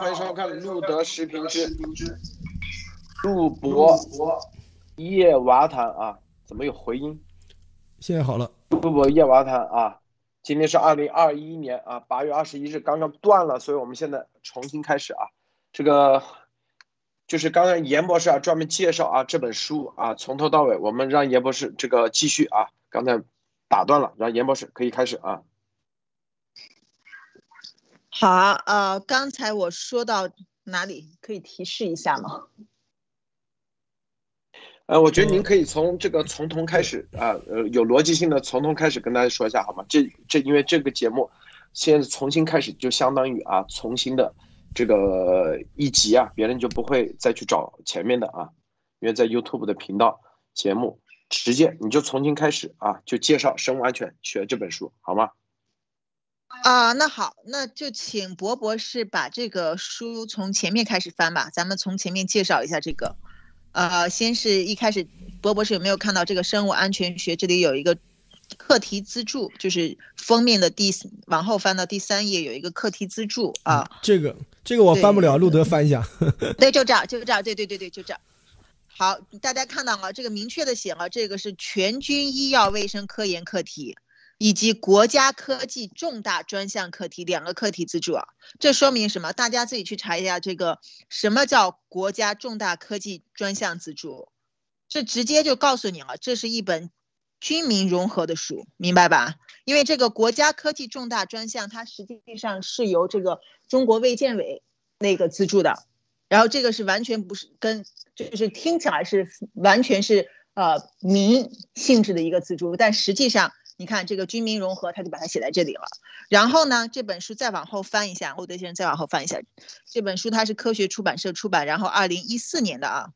欢迎收看路德视频之录博夜娃谈啊，怎么有回音？现在好了，路博夜娃谈啊，今天是二零二一年啊八月二十一日，刚刚断了，所以我们现在重新开始啊。这个就是刚刚严博士啊专门介绍啊这本书啊，从头到尾，我们让严博士这个继续啊，刚才打断了，让严博士可以开始啊。好啊，呃，刚才我说到哪里？可以提示一下吗？呃，我觉得您可以从这个从头开始啊，呃，有逻辑性的从头开始跟大家说一下好吗？这这因为这个节目现在重新开始，就相当于啊重新的这个一集啊，别人就不会再去找前面的啊，因为在 YouTube 的频道节目直接你就重新开始啊，就介绍生物安全学这本书好吗？啊，那好，那就请博博士把这个书从前面开始翻吧。咱们从前面介绍一下这个，呃，先是一开始，博博士有没有看到这个生物安全学？这里有一个课题资助，就是封面的第往后翻到第三页有一个课题资助啊。这个这个我翻不了，路德翻一下。对，就这儿，就这儿，对对对对，就这儿。好，大家看到了，这个明确的写了，这个是全军医药卫生科研课题。以及国家科技重大专项课题两个课题资助啊，这说明什么？大家自己去查一下这个什么叫国家重大科技专项资助，这直接就告诉你了，这是一本军民融合的书，明白吧？因为这个国家科技重大专项，它实际上是由这个中国卫健委那个资助的，然后这个是完全不是跟，就是听起来是完全是呃民性质的一个资助，但实际上。你看这个军民融合，他就把它写在这里了。然后呢，这本书再往后翻一下，欧德先生再往后翻一下，这本书它是科学出版社出版，然后二零一四年的啊。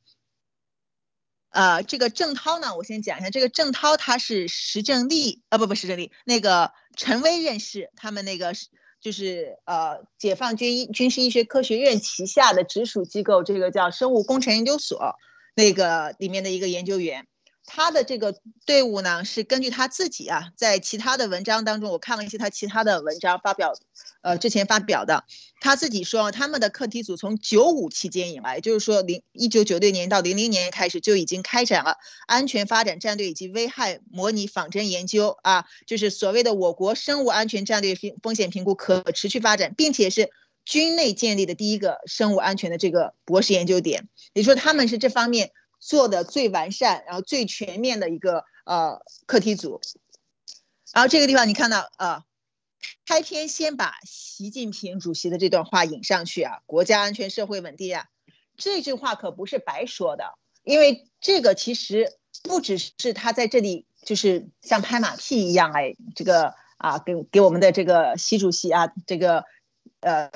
呃，这个郑涛呢，我先讲一下，这个郑涛他是石正丽啊，不不，石正丽那个陈薇院士，他们那个就是呃解放军医军事医学科学院旗下的直属机构，这个叫生物工程研究所那个里面的一个研究员。他的这个队伍呢，是根据他自己啊，在其他的文章当中，我看了一些他其他的文章发表，呃，之前发表的，他自己说，他们的课题组从九五期间以来，就是说零一九九六年到零零年开始就已经开展了安全发展战略以及危害模拟仿真研究啊，就是所谓的我国生物安全战略风风险评估可持续发展，并且是军内建立的第一个生物安全的这个博士研究点，也就是说他们是这方面。做的最完善，然后最全面的一个呃课题组，然后这个地方你看到呃，开篇先把习近平主席的这段话引上去啊，国家安全社会稳定啊，这句话可不是白说的，因为这个其实不只是他在这里就是像拍马屁一样哎，这个啊给给我们的这个习主席啊这个呃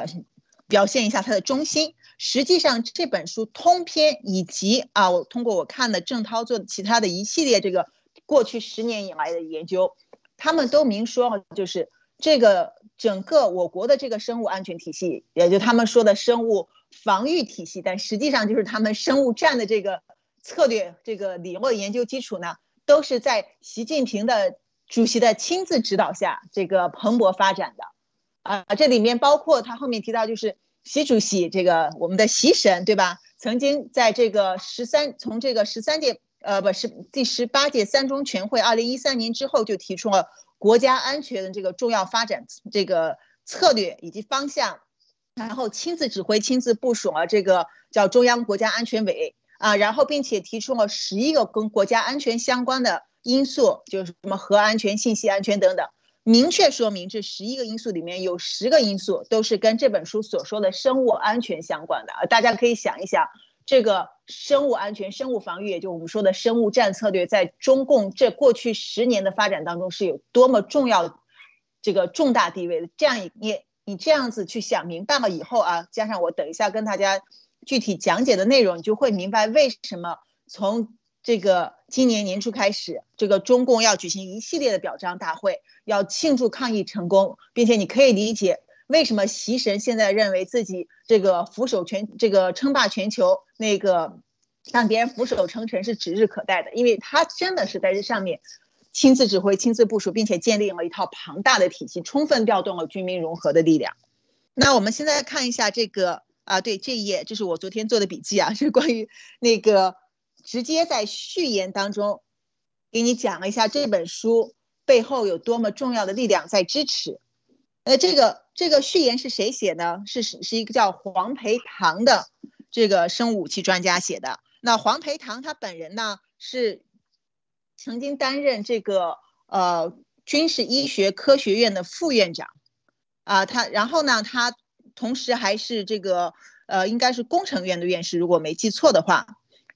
表现一下他的忠心。实际上这本书通篇以及啊，我通过我看的郑涛做的其他的一系列这个过去十年以来的研究，他们都明说，就是这个整个我国的这个生物安全体系，也就他们说的生物防御体系，但实际上就是他们生物战的这个策略、这个理论研究基础呢，都是在习近平的主席的亲自指导下这个蓬勃发展的。啊，这里面包括他后面提到就是。习主席，这个我们的习神，对吧？曾经在这个十三，从这个十三届，呃，不是第十八届三中全会，二零一三年之后就提出了国家安全的这个重要发展这个策略以及方向，然后亲自指挥、亲自部署了这个叫中央国家安全委啊，然后并且提出了十一个跟国家安全相关的因素，就是什么核安全、信息安全等等。明确说明，这十一个因素里面有十个因素都是跟这本书所说的生物安全相关的啊！大家可以想一想，这个生物安全、生物防御，也就我们说的生物战策略，在中共这过去十年的发展当中是有多么重要、这个重大地位的。这样你你这样子去想明白了以后啊，加上我等一下跟大家具体讲解的内容，你就会明白为什么从。这个今年年初开始，这个中共要举行一系列的表彰大会，要庆祝抗疫成功，并且你可以理解为什么习神现在认为自己这个俯首全这个称霸全球，那个让别人俯首称臣是指日可待的，因为他真的是在这上面亲自指挥、亲自部署，并且建立了一套庞大的体系，充分调动了军民融合的力量。那我们现在看一下这个。啊，对这一页，这是我昨天做的笔记啊，是关于那个直接在序言当中给你讲了一下这本书背后有多么重要的力量在支持。呃，这个这个序言是谁写的？是是是一个叫黄培堂的这个生物武器专家写的。那黄培堂他本人呢是曾经担任这个呃军事医学科学院的副院长啊，他然后呢他。同时还是这个呃，应该是工程院的院士，如果没记错的话，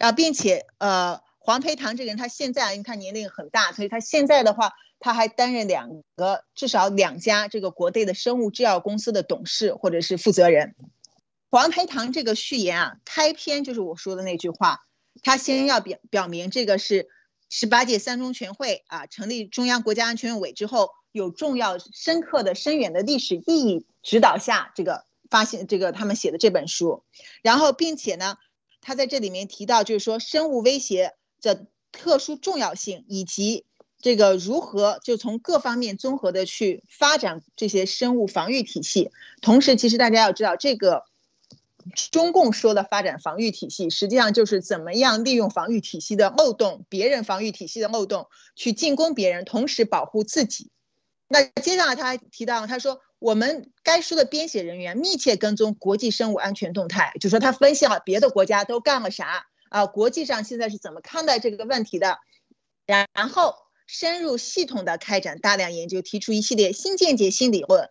啊，并且呃，黄培堂这个人他现在因为他年龄很大，所以他现在的话他还担任两个至少两家这个国内的生物制药公司的董事或者是负责人。黄培堂这个序言啊，开篇就是我说的那句话，他先要表表明这个是十八届三中全会啊成立中央国家安全委之后有重要深刻的深远的历史意义指导下这个。发现这个他们写的这本书，然后并且呢，他在这里面提到，就是说生物威胁的特殊重要性，以及这个如何就从各方面综合的去发展这些生物防御体系。同时，其实大家要知道，这个中共说的发展防御体系，实际上就是怎么样利用防御体系的漏洞，别人防御体系的漏洞去进攻别人，同时保护自己。那接下来他还提到，他说。我们该书的编写人员密切跟踪国际生物安全动态，就说他分析了别的国家都干了啥啊，国际上现在是怎么看待这个问题的，然后深入系统的开展大量研究，提出一系列新见解、新理论，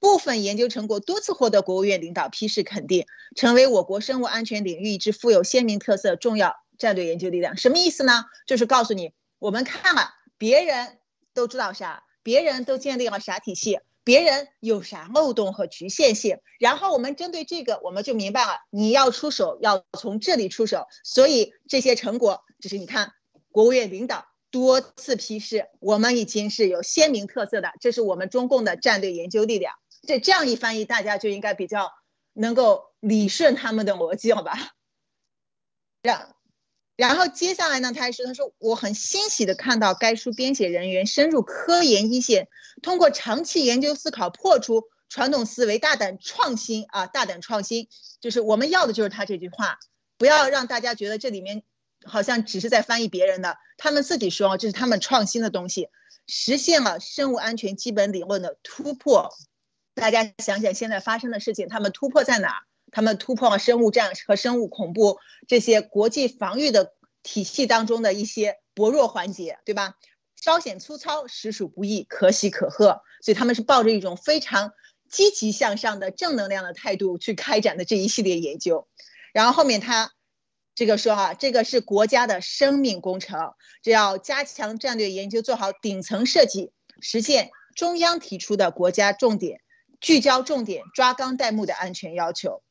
部分研究成果多次获得国务院领导批示肯定，成为我国生物安全领域一支富有鲜明特色重要战略研究力量。什么意思呢？就是告诉你，我们看了别人都知道啥，别人都建立了啥体系。别人有啥漏洞和局限性，然后我们针对这个，我们就明白了，你要出手要从这里出手。所以这些成果，就是你看，国务院领导多次批示，我们已经是有鲜明特色的，这是我们中共的战略研究力量。这这样一翻译，大家就应该比较能够理顺他们的逻辑了吧？让。然后接下来呢，他还说：“他说我很欣喜的看到该书编写人员深入科研一线，通过长期研究思考，破除传统思维，大胆创新啊，大胆创新，就是我们要的就是他这句话，不要让大家觉得这里面好像只是在翻译别人的，他们自己说这是他们创新的东西，实现了生物安全基本理论的突破。大家想想现在发生的事情，他们突破在哪？”他们突破了生物战和生物恐怖这些国际防御的体系当中的一些薄弱环节，对吧？稍显粗糙，实属不易，可喜可贺。所以他们是抱着一种非常积极向上的正能量的态度去开展的这一系列研究。然后后面他这个说啊，这个是国家的生命工程，只要加强战略研究，做好顶层设计，实现中央提出的国家重点、聚焦重点、抓纲带目的安全要求。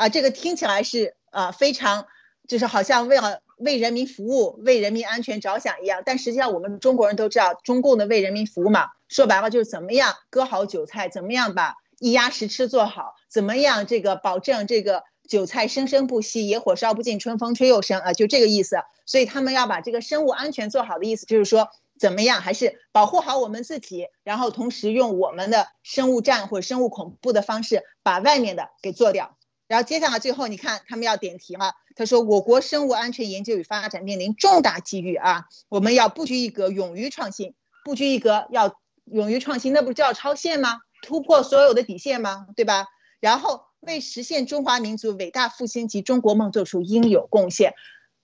啊，这个听起来是啊非常，就是好像为了为人民服务、为人民安全着想一样。但实际上，我们中国人都知道，中共的为人民服务嘛，说白了就是怎么样割好韭菜，怎么样把一鸭十吃做好，怎么样这个保证这个韭菜生生不息，野火烧不尽，春风吹又生啊，就这个意思。所以他们要把这个生物安全做好的意思，就是说怎么样还是保护好我们自己，然后同时用我们的生物战或者生物恐怖的方式把外面的给做掉。然后接下来最后你看他们要点题了，他说我国生物安全研究与发展面临重大机遇啊，我们要不拘一格，勇于创新，不拘一格要勇于创新，那不叫超限吗？突破所有的底线吗？对吧？然后为实现中华民族伟大复兴及中国梦做出应有贡献，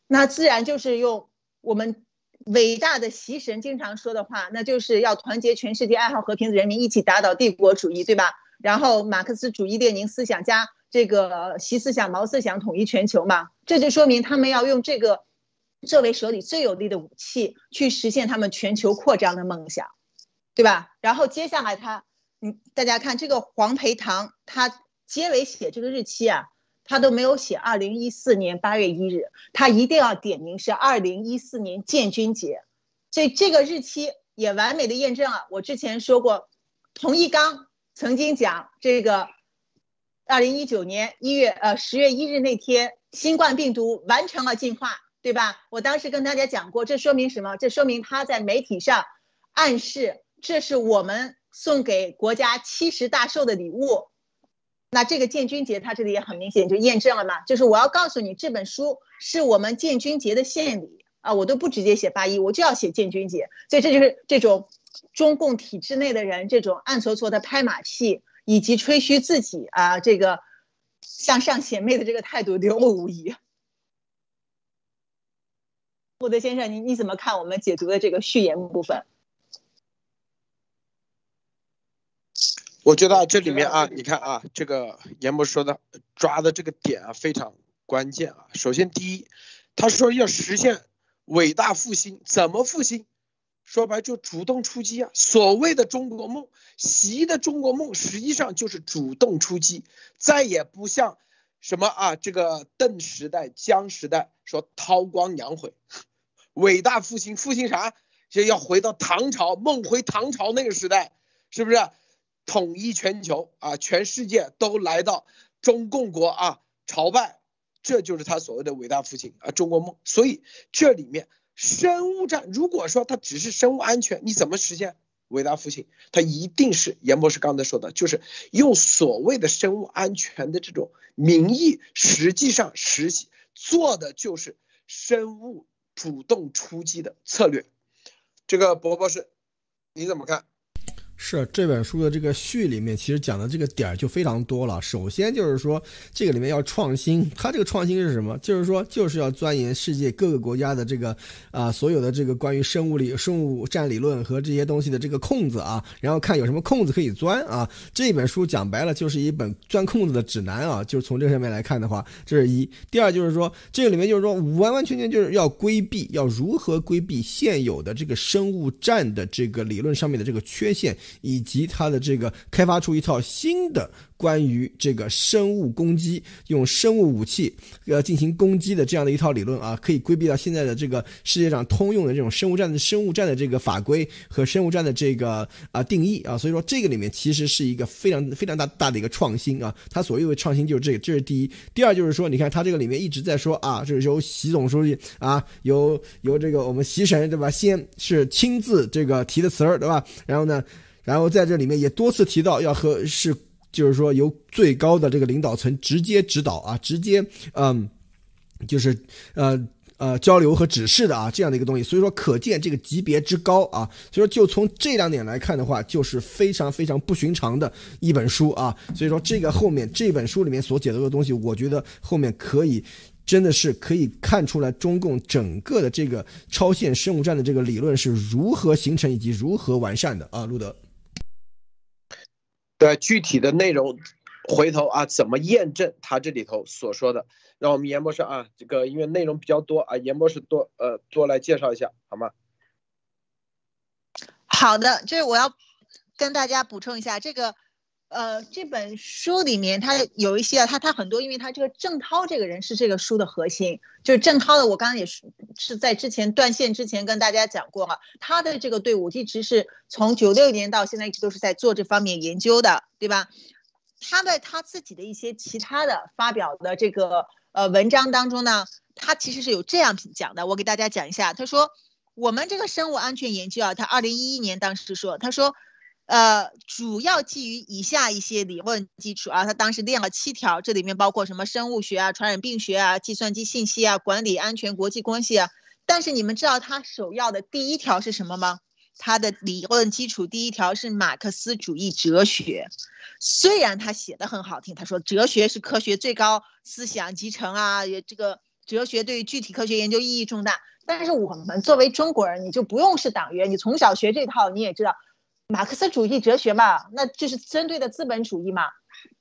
那自然就是用我们伟大的习神经常说的话，那就是要团结全世界爱好和平的人民一起打倒帝国主义，对吧？然后马克思主义列宁思想家。这个习思想、毛思想统一全球嘛，这就说明他们要用这个作为手里最有力的武器，去实现他们全球扩张的梦想，对吧？然后接下来他，嗯，大家看这个黄培堂，他结尾写这个日期啊，他都没有写二零一四年八月一日，他一定要点名是二零一四年建军节，所以这个日期也完美的验证了我之前说过，童一刚曾经讲这个。二零一九年一月呃十月一日那天，新冠病毒完成了进化，对吧？我当时跟大家讲过，这说明什么？这说明他在媒体上暗示，这是我们送给国家七十大寿的礼物。那这个建军节，他这里也很明显就验证了嘛，就是我要告诉你，这本书是我们建军节的献礼啊，我都不直接写八一，我就要写建军节，所以这就是这种中共体制内的人这种暗搓搓的拍马屁以及吹嘘自己啊这个向上显媚的这个态度流露无遗。穆德先生，你你怎么看我们解读的这个序言部分？我觉得这里面啊，你看啊，这个严博说的抓的这个点啊非常关键啊。首先，第一，他说要实现伟大复兴，怎么复兴？说白就主动出击啊。所谓的中国梦，习的中国梦实际上就是主动出击，再也不像什么啊这个邓时代、江时代说韬光养晦，伟大复兴复兴啥？就要回到唐朝，梦回唐朝那个时代，是不是？统一全球啊，全世界都来到中共国啊朝拜，这就是他所谓的伟大复兴啊，中国梦。所以这里面生物战，如果说它只是生物安全，你怎么实现伟大复兴？它一定是严博士刚才说的，就是用所谓的生物安全的这种名义，实际上实际做的就是生物主动出击的策略。这个博博士，你怎么看？是这本书的这个序里面，其实讲的这个点儿就非常多了。首先就是说，这个里面要创新，它这个创新是什么？就是说，就是要钻研世界各个国家的这个啊，所有的这个关于生物理、生物战理论和这些东西的这个空子啊，然后看有什么空子可以钻啊。这本书讲白了就是一本钻空子的指南啊。就是从这上面来看的话，这是一。第二就是说，这个里面就是说，完完全全就是要规避，要如何规避现有的这个生物战的这个理论上面的这个缺陷。以及它的这个开发出一套新的。关于这个生物攻击，用生物武器呃进行攻击的这样的一套理论啊，可以规避到现在的这个世界上通用的这种生物战的生物战的这个法规和生物战的这个啊定义啊，所以说这个里面其实是一个非常非常大大的一个创新啊。它所谓的创新就是这个，这是第一。第二就是说，你看它这个里面一直在说啊，这是由习总书记啊，由由这个我们习神对吧，先是亲自这个提的词儿对吧？然后呢，然后在这里面也多次提到要和是。就是说，由最高的这个领导层直接指导啊，直接嗯，就是呃呃交流和指示的啊，这样的一个东西。所以说，可见这个级别之高啊。所以说，就从这两点来看的话，就是非常非常不寻常的一本书。啊。所以说，这个后面这本书里面所解读的东西，我觉得后面可以真的是可以看出来，中共整个的这个超限生物战的这个理论是如何形成以及如何完善的啊，路德。对具体的内容，回头啊怎么验证他这里头所说的？让我们严博士啊，这个因为内容比较多啊，严博士多呃多来介绍一下好吗？好的，就是我要跟大家补充一下这个。呃，这本书里面它有一些啊，他他很多，因为他这个郑涛这个人是这个书的核心，就是郑涛的。我刚刚也是是在之前断线之前跟大家讲过了，他的这个队伍一直是从九六年到现在一直都是在做这方面研究的，对吧？他在他自己的一些其他的发表的这个呃文章当中呢，他其实是有这样讲的，我给大家讲一下。他说我们这个生物安全研究啊，他二零一一年当时说，他说。呃，主要基于以下一些理论基础啊，他当时列了七条，这里面包括什么生物学啊、传染病学啊、计算机信息啊、管理安全、国际关系啊。但是你们知道他首要的第一条是什么吗？他的理论基础第一条是马克思主义哲学。虽然他写的很好听，他说哲学是科学最高思想集成啊，这个哲学对具体科学研究意义重大。但是我们作为中国人，你就不用是党员，你从小学这套，你也知道。马克思主义哲学嘛，那就是针对的资本主义嘛。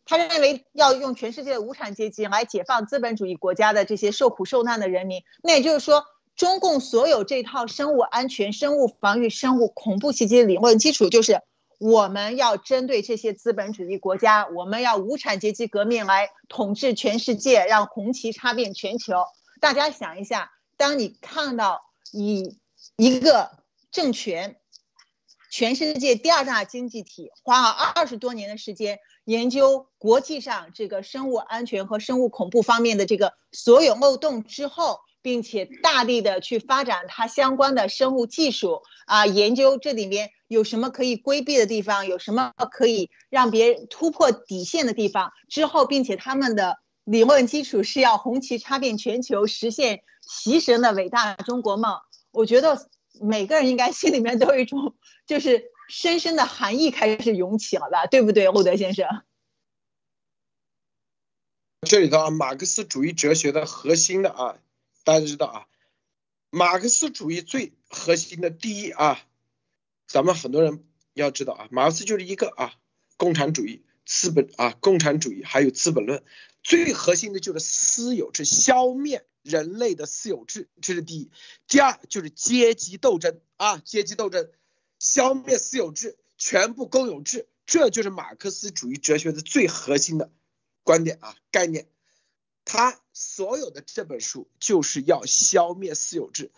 他认为要用全世界的无产阶级来解放资本主义国家的这些受苦受难的人民。那也就是说，中共所有这套生物安全、生物防御、生物恐怖袭击理论基础，就是我们要针对这些资本主义国家，我们要无产阶级革命来统治全世界，让红旗插遍全球。大家想一下，当你看到以一个政权。全世界第二大经济体花了二十多年的时间研究国际上这个生物安全和生物恐怖方面的这个所有漏洞之后，并且大力的去发展它相关的生物技术啊，研究这里面有什么可以规避的地方，有什么可以让别人突破底线的地方。之后，并且他们的理论基础是要红旗插遍全球，实现习神的伟大中国梦。我觉得每个人应该心里面都有一种就是深深的含义开始涌起了吧，对不对，陆德先生？这里头啊，马克思主义哲学的核心的啊。大家知道啊，马克思主义最核心的第一啊，咱们很多人要知道啊，马克思就是一个啊，共产主义、资本啊，共产主义还有资本论，最核心的就是私有制，消灭人类的私有制，这是第一。第二就是阶级斗争啊，阶级斗争，消灭私有制，全部公有制，这就是马克思主义哲学的最核心的观点啊，概念。他所有的这本书就是要消灭私有制，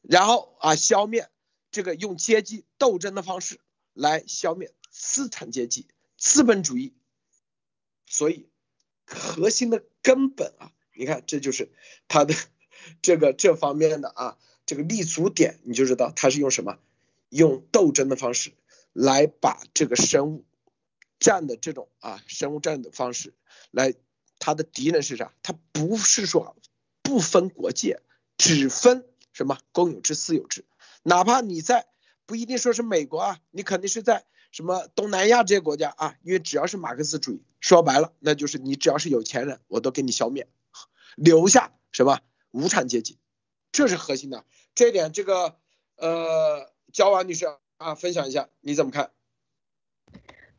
然后啊，消灭这个用阶级斗争的方式来消灭资产阶级、资本主义。所以核心的根本啊，你看这就是他的这个这方面的啊，这个立足点，你就知道他是用什么，用斗争的方式来把这个生物战的这种啊生物战的方式来。他的敌人是啥？他不是说不分国界，只分什么公有制、私有制。哪怕你在不一定说是美国啊，你肯定是在什么东南亚这些国家啊，因为只要是马克思主义，说白了，那就是你只要是有钱人，我都给你消灭，留下什么无产阶级，这是核心的。这一点，这个呃，焦婉女士啊，分享一下你怎么看？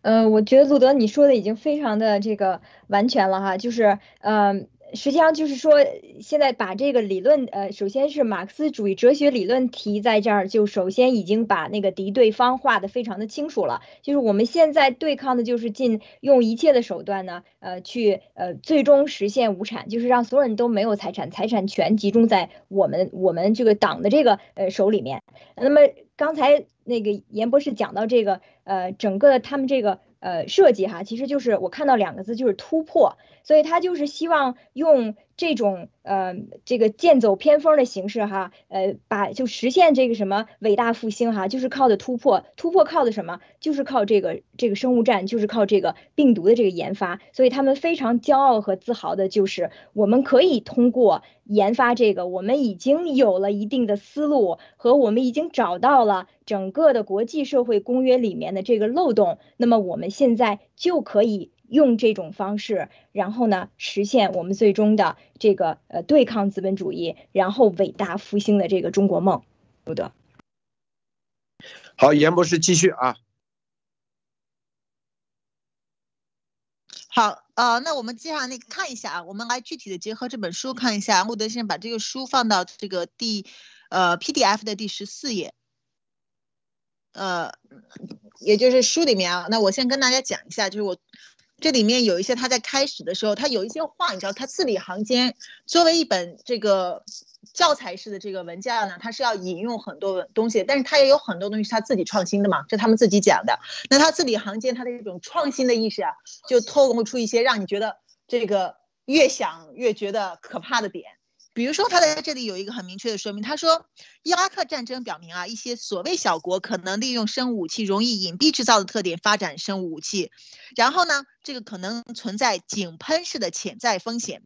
嗯，我觉得路德你说的已经非常的这个完全了哈，就是，嗯，实际上就是说，现在把这个理论，呃，首先是马克思主义哲学理论提在这儿，就首先已经把那个敌对方画的非常的清楚了，就是我们现在对抗的就是尽用一切的手段呢，呃，去呃最终实现无产，就是让所有人都没有财产，财产权集中在我们我们这个党的这个呃手里面。那么刚才那个严博士讲到这个。呃，整个他们这个呃设计哈，其实就是我看到两个字，就是突破，所以他就是希望用。这种呃，这个剑走偏锋的形式哈，呃，把就实现这个什么伟大复兴哈，就是靠的突破，突破靠的什么？就是靠这个这个生物战，就是靠这个病毒的这个研发。所以他们非常骄傲和自豪的就是，我们可以通过研发这个，我们已经有了一定的思路和我们已经找到了整个的国际社会公约里面的这个漏洞，那么我们现在就可以。用这种方式，然后呢，实现我们最终的这个呃对抗资本主义，然后伟大复兴的这个中国梦，不得。好，严博士继续啊。好，呃，那我们接下来那个看一下啊，我们来具体的结合这本书看一下。穆德先生把这个书放到这个第呃 PDF 的第十四页，呃，也就是书里面啊。那我先跟大家讲一下，就是我。这里面有一些他在开始的时候，他有一些话，你知道，他字里行间，作为一本这个教材式的这个文件呢，他是要引用很多东西，但是他也有很多东西是他自己创新的嘛，这他们自己讲的。那他字里行间他的一种创新的意识啊，就透露出一些让你觉得这个越想越觉得可怕的点。比如说，他在这里有一个很明确的说明，他说，伊拉克战争表明啊，一些所谓小国可能利用生物武器容易隐蔽制造的特点发展生物武器，然后呢，这个可能存在井喷式的潜在风险，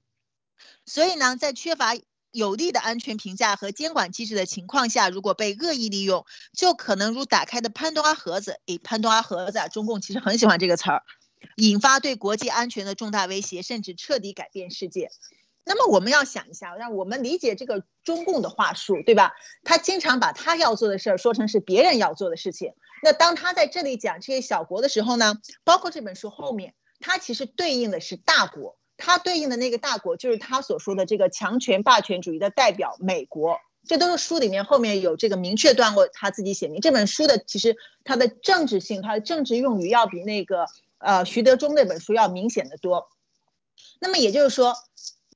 所以呢，在缺乏有力的安全评价和监管机制的情况下，如果被恶意利用，就可能如打开的潘多拉盒子，诶，潘多拉盒子啊，中共其实很喜欢这个词儿，引发对国际安全的重大威胁，甚至彻底改变世界。那么我们要想一下，让我们理解这个中共的话术，对吧？他经常把他要做的事儿说成是别人要做的事情。那当他在这里讲这些小国的时候呢，包括这本书后面，他其实对应的是大国，他对应的那个大国就是他所说的这个强权霸权主义的代表美国。这都是书里面后面有这个明确段落，他自己写明这本书的其实它的政治性，它的政治用语要比那个呃徐德忠那本书要明显的多。那么也就是说。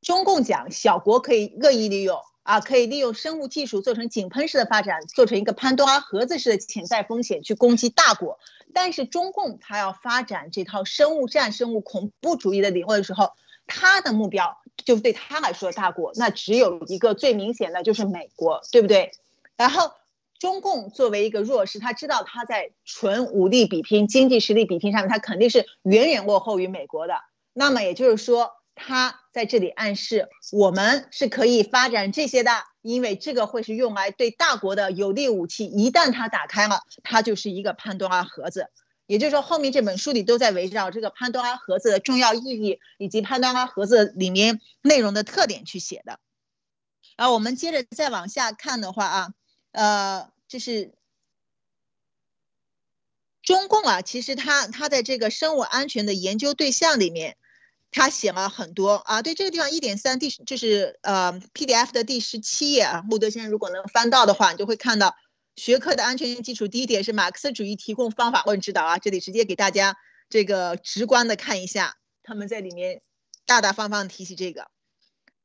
中共讲小国可以恶意利用啊，可以利用生物技术做成井喷式的发展，做成一个潘多拉盒子式的潜在风险去攻击大国。但是中共他要发展这套生物战、生物恐怖主义的理论的时候，他的目标就就对他来说，大国那只有一个最明显的就是美国，对不对？然后中共作为一个弱势，他知道他在纯武力比拼、经济实力比拼上面，他肯定是远远落后于美国的。那么也就是说，他在这里暗示我们是可以发展这些的，因为这个会是用来对大国的有力武器。一旦它打开了，它就是一个潘多拉盒子。也就是说，后面这本书里都在围绕这个潘多拉盒子的重要意义以及潘多拉盒子里面内容的特点去写的。然后我们接着再往下看的话啊，呃，这是中共啊，其实它它在这个生物安全的研究对象里面，他写了很多啊。对这个地方一点三第就是呃 PDF 的第十七页啊，穆德先生如果能翻到的话，你就会看到。学科的安全性基础，第一点是马克思主义提供方法论指导啊，这里直接给大家这个直观的看一下，他们在里面大大方方提起这个。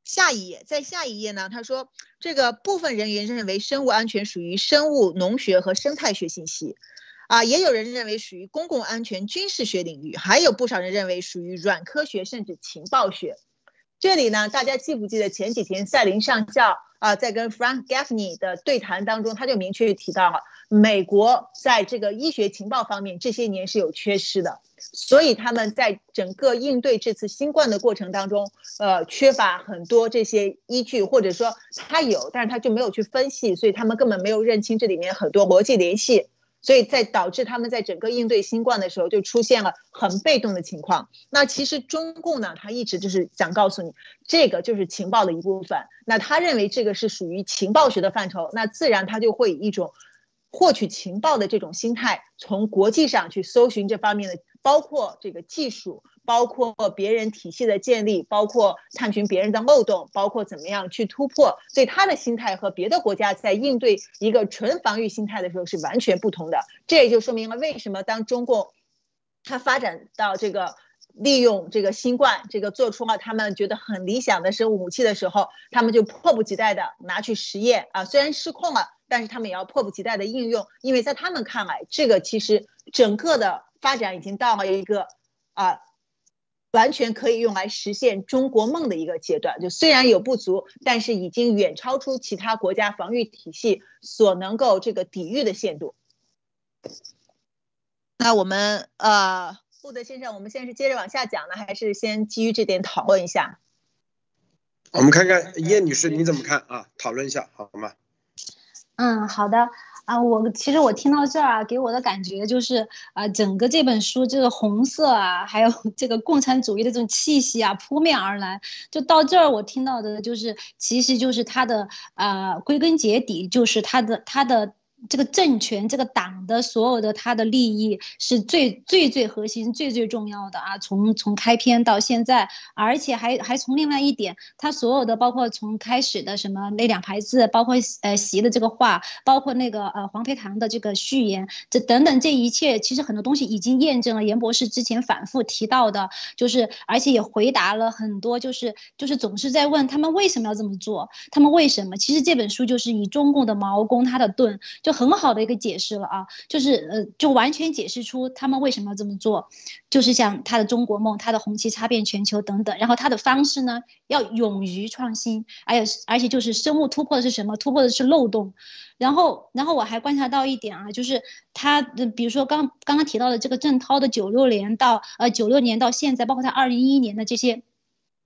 下一页，在下一页呢，他说这个部分人员认为生物安全属于生物农学和生态学信息，啊，也有人认为属于公共安全军事学领域，还有不少人认为属于软科学甚至情报学。这里呢，大家记不记得前几天赛林上校？啊，在跟 Frank Gaffney 的对谈当中，他就明确提到了美国在这个医学情报方面这些年是有缺失的，所以他们在整个应对这次新冠的过程当中，呃，缺乏很多这些依据，或者说他有，但是他就没有去分析，所以他们根本没有认清这里面很多逻辑联系。所以在导致他们在整个应对新冠的时候就出现了很被动的情况。那其实中共呢，他一直就是想告诉你，这个就是情报的一部分。那他认为这个是属于情报学的范畴，那自然他就会以一种获取情报的这种心态，从国际上去搜寻这方面的，包括这个技术。包括别人体系的建立，包括探寻别人的漏洞，包括怎么样去突破，所以他的心态和别的国家在应对一个纯防御心态的时候是完全不同的。这也就说明了为什么当中共他发展到这个利用这个新冠这个做出了他们觉得很理想的生物武器的时候，他们就迫不及待的拿去实验啊，虽然失控了，但是他们也要迫不及待的应用，因为在他们看来，这个其实整个的发展已经到了一个啊。完全可以用来实现中国梦的一个阶段，就虽然有不足，但是已经远超出其他国家防御体系所能够这个抵御的限度。那我们呃，布德先生，我们现在是接着往下讲呢，还是先基于这点讨论一下？我们看看叶女士你怎么看啊？讨论一下好吗？嗯，好的。啊，我其实我听到这儿啊，给我的感觉就是啊，整个这本书这个红色啊，还有这个共产主义的这种气息啊，扑面而来。就到这儿，我听到的就是，其实就是它的啊，归根结底就是它的它的。这个政权、这个党的所有的他的利益是最最最核心、最最重要的啊！从从开篇到现在，而且还还从另外一点，他所有的包括从开始的什么那两排字，包括呃习的这个话，包括那个呃黄培堂的这个序言，这等等这一切，其实很多东西已经验证了严博士之前反复提到的，就是而且也回答了很多，就是就是总是在问他们为什么要这么做，他们为什么？其实这本书就是以中共的矛攻他的盾。就很好的一个解释了啊，就是呃，就完全解释出他们为什么要这么做，就是像他的中国梦，他的红旗插遍全球等等，然后他的方式呢，要勇于创新，而且而且就是生物突破的是什么？突破的是漏洞，然后然后我还观察到一点啊，就是他的比如说刚刚刚提到的这个郑涛的九六年到呃九六年到现在，包括他二零一一年的这些。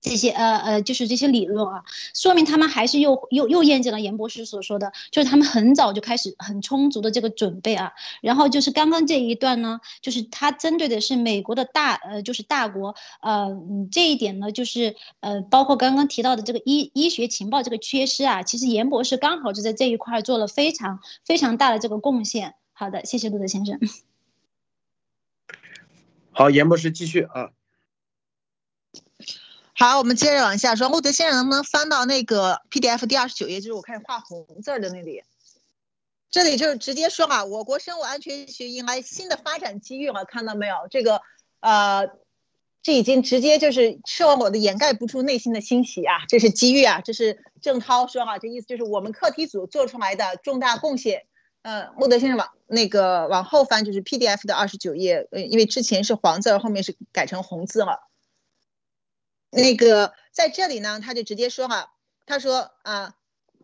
这些呃呃，就是这些理论啊，说明他们还是又又又验证了严博士所说的，就是他们很早就开始很充足的这个准备啊。然后就是刚刚这一段呢，就是他针对的是美国的大呃，就是大国呃，这一点呢，就是呃，包括刚刚提到的这个医医学情报这个缺失啊，其实严博士刚好就在这一块做了非常非常大的这个贡献。好的，谢谢陆德先生。好，严博士继续啊。好，我们接着往下说。穆德先生，能不能翻到那个 PDF 第二十九页，就是我开始画红字的那里？这里就是直接说啊，我国生物安全学迎来新的发展机遇了，看到没有？这个，呃，这已经直接就是让我的掩盖不住内心的欣喜啊！这是机遇啊！这是郑涛说哈，这意思就是我们课题组做出来的重大贡献。嗯，穆德先生往那个往后翻，就是 PDF 的二十九页，呃，因为之前是黄字，后面是改成红字了。那个在这里呢，他就直接说哈，他说啊，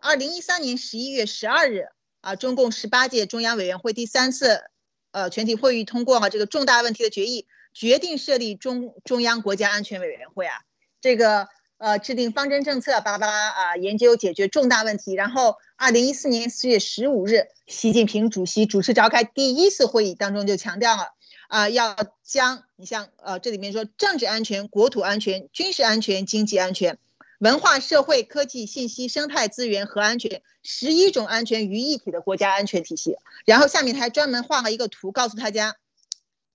二零一三年十一月十二日啊，中共十八届中央委员会第三次呃全体会议通过了这个重大问题的决议，决定设立中中央国家安全委员会啊，这个呃制定方针政策，巴拉巴拉啊，研究解决重大问题。然后二零一四年四月十五日，习近平主席主持召开第一次会议当中就强调了。啊，要将你像呃，这里面说政治安全、国土安全、军事安全、经济安全、文化社会、科技、信息、生态资源和安全十一种安全于一体的国家安全体系。然后下面他还专门画了一个图，告诉大家，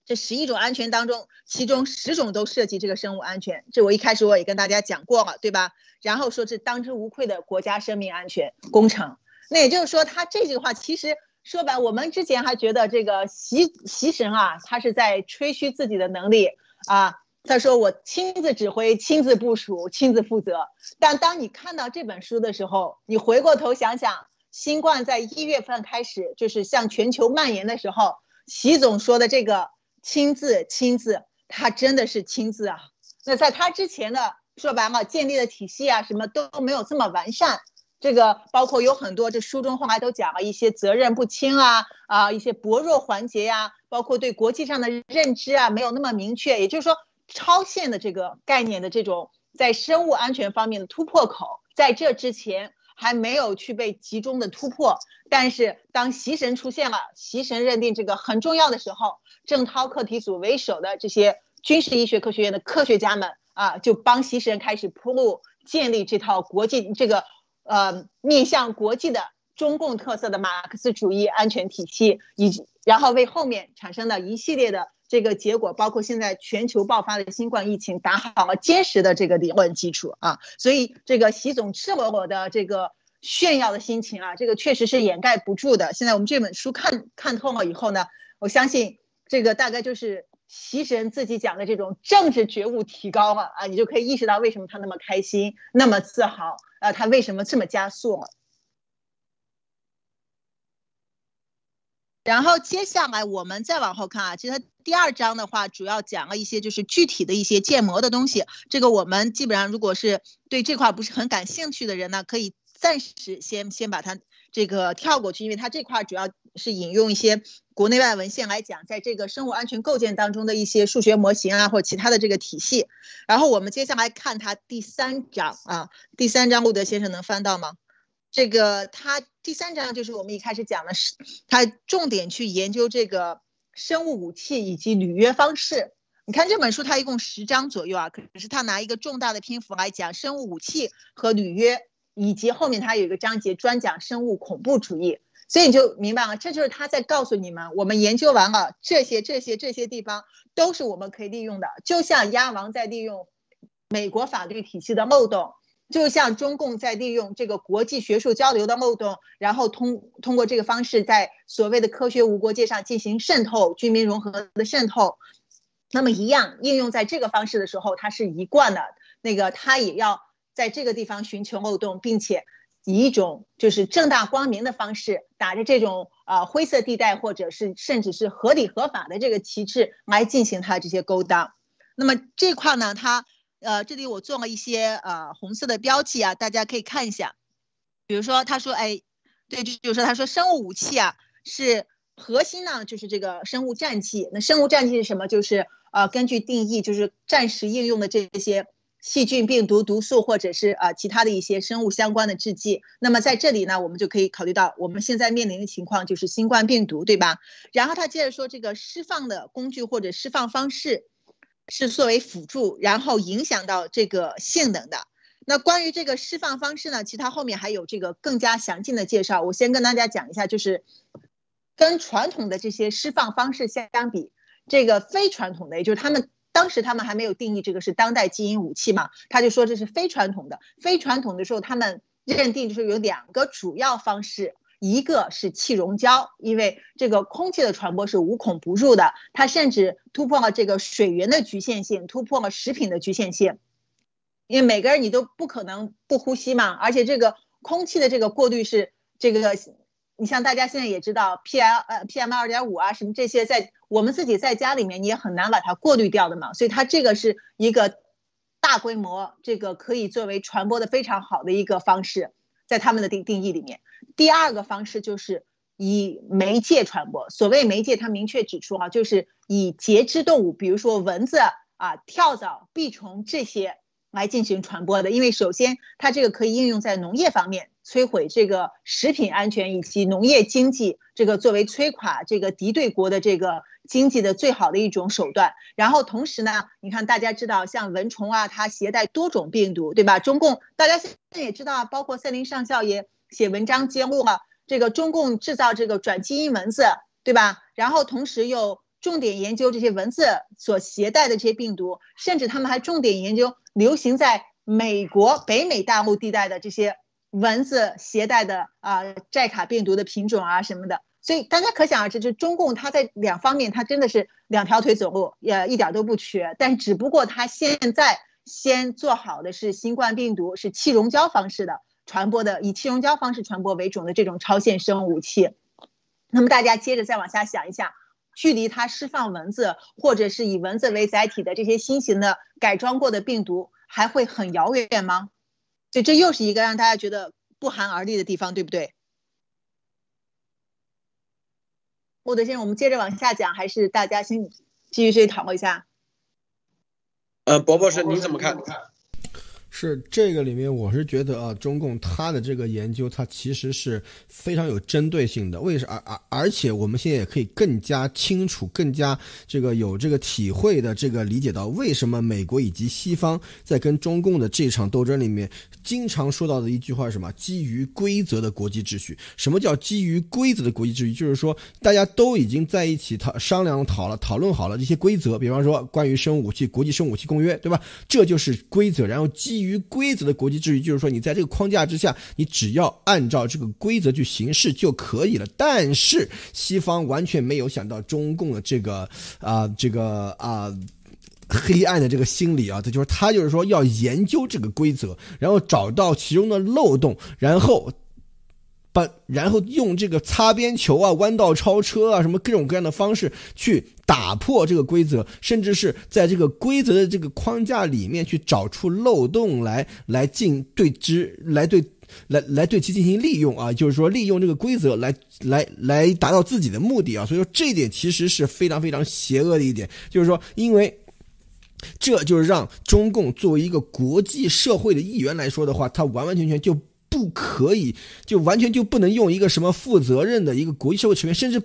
这十一种安全当中，其中十种都涉及这个生物安全。这我一开始我也跟大家讲过了，对吧？然后说是当之无愧的国家生命安全工程。那也就是说，他这句话其实。说白，我们之前还觉得这个习习神啊，他是在吹嘘自己的能力啊。他说我亲自指挥、亲自部署、亲自负责。但当你看到这本书的时候，你回过头想想，新冠在一月份开始就是向全球蔓延的时候，习总说的这个亲自、亲自，他真的是亲自啊。那在他之前的说白了，建立的体系啊，什么都没有这么完善。这个包括有很多，这书中后来都讲了一些责任不清啊啊，一些薄弱环节呀，包括对国际上的认知啊没有那么明确，也就是说超限的这个概念的这种在生物安全方面的突破口，在这之前还没有去被集中的突破。但是当习神出现了，习神认定这个很重要的时候，郑涛课题组为首的这些军事医学科学院的科学家们啊，就帮习神开始铺路，建立这套国际这个。呃，面向国际的中共特色的马克思主义安全体系，以及然后为后面产生的一系列的这个结果，包括现在全球爆发的新冠疫情，打好了坚实的这个理论基础啊。所以这个习总赤裸裸的这个炫耀的心情啊，这个确实是掩盖不住的。现在我们这本书看看透了以后呢，我相信这个大概就是习神自己讲的这种政治觉悟提高了啊，你就可以意识到为什么他那么开心，那么自豪。啊，他为什么这么加速了？然后接下来我们再往后看啊，其实第二章的话，主要讲了一些就是具体的一些建模的东西。这个我们基本上如果是对这块不是很感兴趣的人呢，可以暂时先先把它这个跳过去，因为它这块主要是引用一些国内外文献来讲，在这个生物安全构建当中的一些数学模型啊，或其他的这个体系。然后我们接下来看它第三章啊，第三章，路德先生能翻到吗？这个它第三章就是我们一开始讲的是，它重点去研究这个生物武器以及履约方式。你看这本书它一共十章左右啊，可是它拿一个重大的篇幅来讲生物武器和履约，以及后面它有一个章节专讲生物恐怖主义。所以你就明白了，这就是他在告诉你们，我们研究完了这些、这些、这些地方都是我们可以利用的。就像鸭王在利用美国法律体系的漏洞，就像中共在利用这个国际学术交流的漏洞，然后通通过这个方式在所谓的科学无国界上进行渗透、军民融合的渗透。那么一样应用在这个方式的时候，它是一贯的，那个它也要在这个地方寻求漏洞，并且。以一种就是正大光明的方式，打着这种啊灰色地带，或者是甚至是合理合法的这个旗帜来进行它这些勾当。那么这块呢，它呃这里我做了一些呃红色的标记啊，大家可以看一下。比如说他说，哎，对，就就是说他说生物武器啊是核心呢，就是这个生物战剂。那生物战剂是什么？就是呃根据定义，就是战时应用的这些。细菌、病毒、毒素，或者是啊其他的一些生物相关的制剂。那么在这里呢，我们就可以考虑到我们现在面临的情况就是新冠病毒，对吧？然后他接着说，这个释放的工具或者释放方式是作为辅助，然后影响到这个性能的。那关于这个释放方式呢，其实它后面还有这个更加详尽的介绍。我先跟大家讲一下，就是跟传统的这些释放方式相比，这个非传统的，也就是他们。当时他们还没有定义这个是当代基因武器嘛，他就说这是非传统的。非传统的时候，他们认定就是有两个主要方式，一个是气溶胶，因为这个空气的传播是无孔不入的，它甚至突破了这个水源的局限性，突破了食品的局限性，因为每个人你都不可能不呼吸嘛，而且这个空气的这个过滤是这个。你像大家现在也知道，P L 呃 P M 二点五啊什么这些，在我们自己在家里面你也很难把它过滤掉的嘛，所以它这个是一个大规模这个可以作为传播的非常好的一个方式，在他们的定定义里面。第二个方式就是以媒介传播，所谓媒介，它明确指出哈，就是以节肢动物，比如说蚊子啊、跳蚤、蜱虫这些来进行传播的。因为首先它这个可以应用在农业方面。摧毁这个食品安全以及农业经济，这个作为摧垮这个敌对国的这个经济的最好的一种手段。然后同时呢，你看大家知道，像蚊虫啊，它携带多种病毒，对吧？中共大家现在也知道，包括森林上校也写文章揭露了这个中共制造这个转基因蚊子，对吧？然后同时又重点研究这些蚊子所携带的这些病毒，甚至他们还重点研究流行在美国北美大陆地带的这些。蚊子携带的啊寨卡病毒的品种啊什么的，所以大家可想而知，就中共它在两方面，它真的是两条腿走路，也一点都不缺。但只不过它现在先做好的是新冠病毒是气溶胶方式的传播的，以气溶胶方式传播为主的这种超限生物武器。那么大家接着再往下想一下，距离它释放蚊子或者是以蚊子为载体的这些新型的改装过的病毒还会很遥远吗？所以这又是一个让大家觉得不寒而栗的地方，对不对？穆德先生，我们接着往下讲，还是大家先继续去讨论一下？呃，博博士，你怎么看？是这个里面，我是觉得啊，中共他的这个研究，它其实是非常有针对性的。为啥？而而而且，我们现在也可以更加清楚、更加这个有这个体会的这个理解到，为什么美国以及西方在跟中共的这场斗争里面，经常说到的一句话是什么？基于规则的国际秩序。什么叫基于规则的国际秩序？就是说，大家都已经在一起讨商量、讨了、讨论好了这些规则。比方说，关于生物武器、国际生物武器公约，对吧？这就是规则。然后基于规则的国际秩序，就是说，你在这个框架之下，你只要按照这个规则去行事就可以了。但是西方完全没有想到中共的这个啊，这个啊黑暗的这个心理啊，他就是他就是说要研究这个规则，然后找到其中的漏洞，然后。把然后用这个擦边球啊、弯道超车啊，什么各种各样的方式去打破这个规则，甚至是在这个规则的这个框架里面去找出漏洞来，来进对之，来对，来来对其进行利用啊，就是说利用这个规则来来来达到自己的目的啊。所以说这一点其实是非常非常邪恶的一点，就是说因为这就是让中共作为一个国际社会的一员来说的话，他完完全全就。不可以，就完全就不能用一个什么负责任的一个国际社会成员，甚至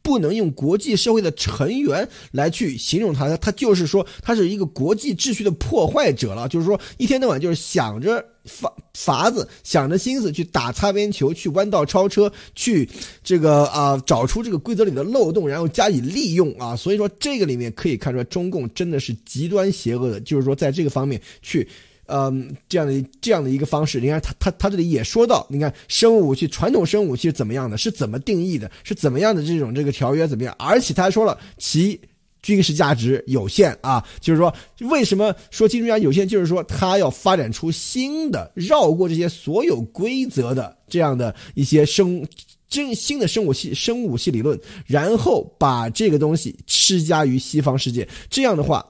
不能用国际社会的成员来去形容他。他就是说，他是一个国际秩序的破坏者了。就是说，一天到晚就是想着法法子，想着心思去打擦边球，去弯道超车，去这个啊找出这个规则里的漏洞，然后加以利用啊。所以说，这个里面可以看出来，中共真的是极端邪恶的，就是说在这个方面去。嗯，这样的这样的一个方式，你看他他他这里也说到，你看生物武器传统生物武器怎么样的，是怎么定义的，是怎么样的这种这个条约怎么样？而且他还说了其军事价值有限啊，就是说为什么说军事价值有限？就是说他要发展出新的绕过这些所有规则的这样的一些生真新的生物系生物武器理论，然后把这个东西施加于西方世界。这样的话，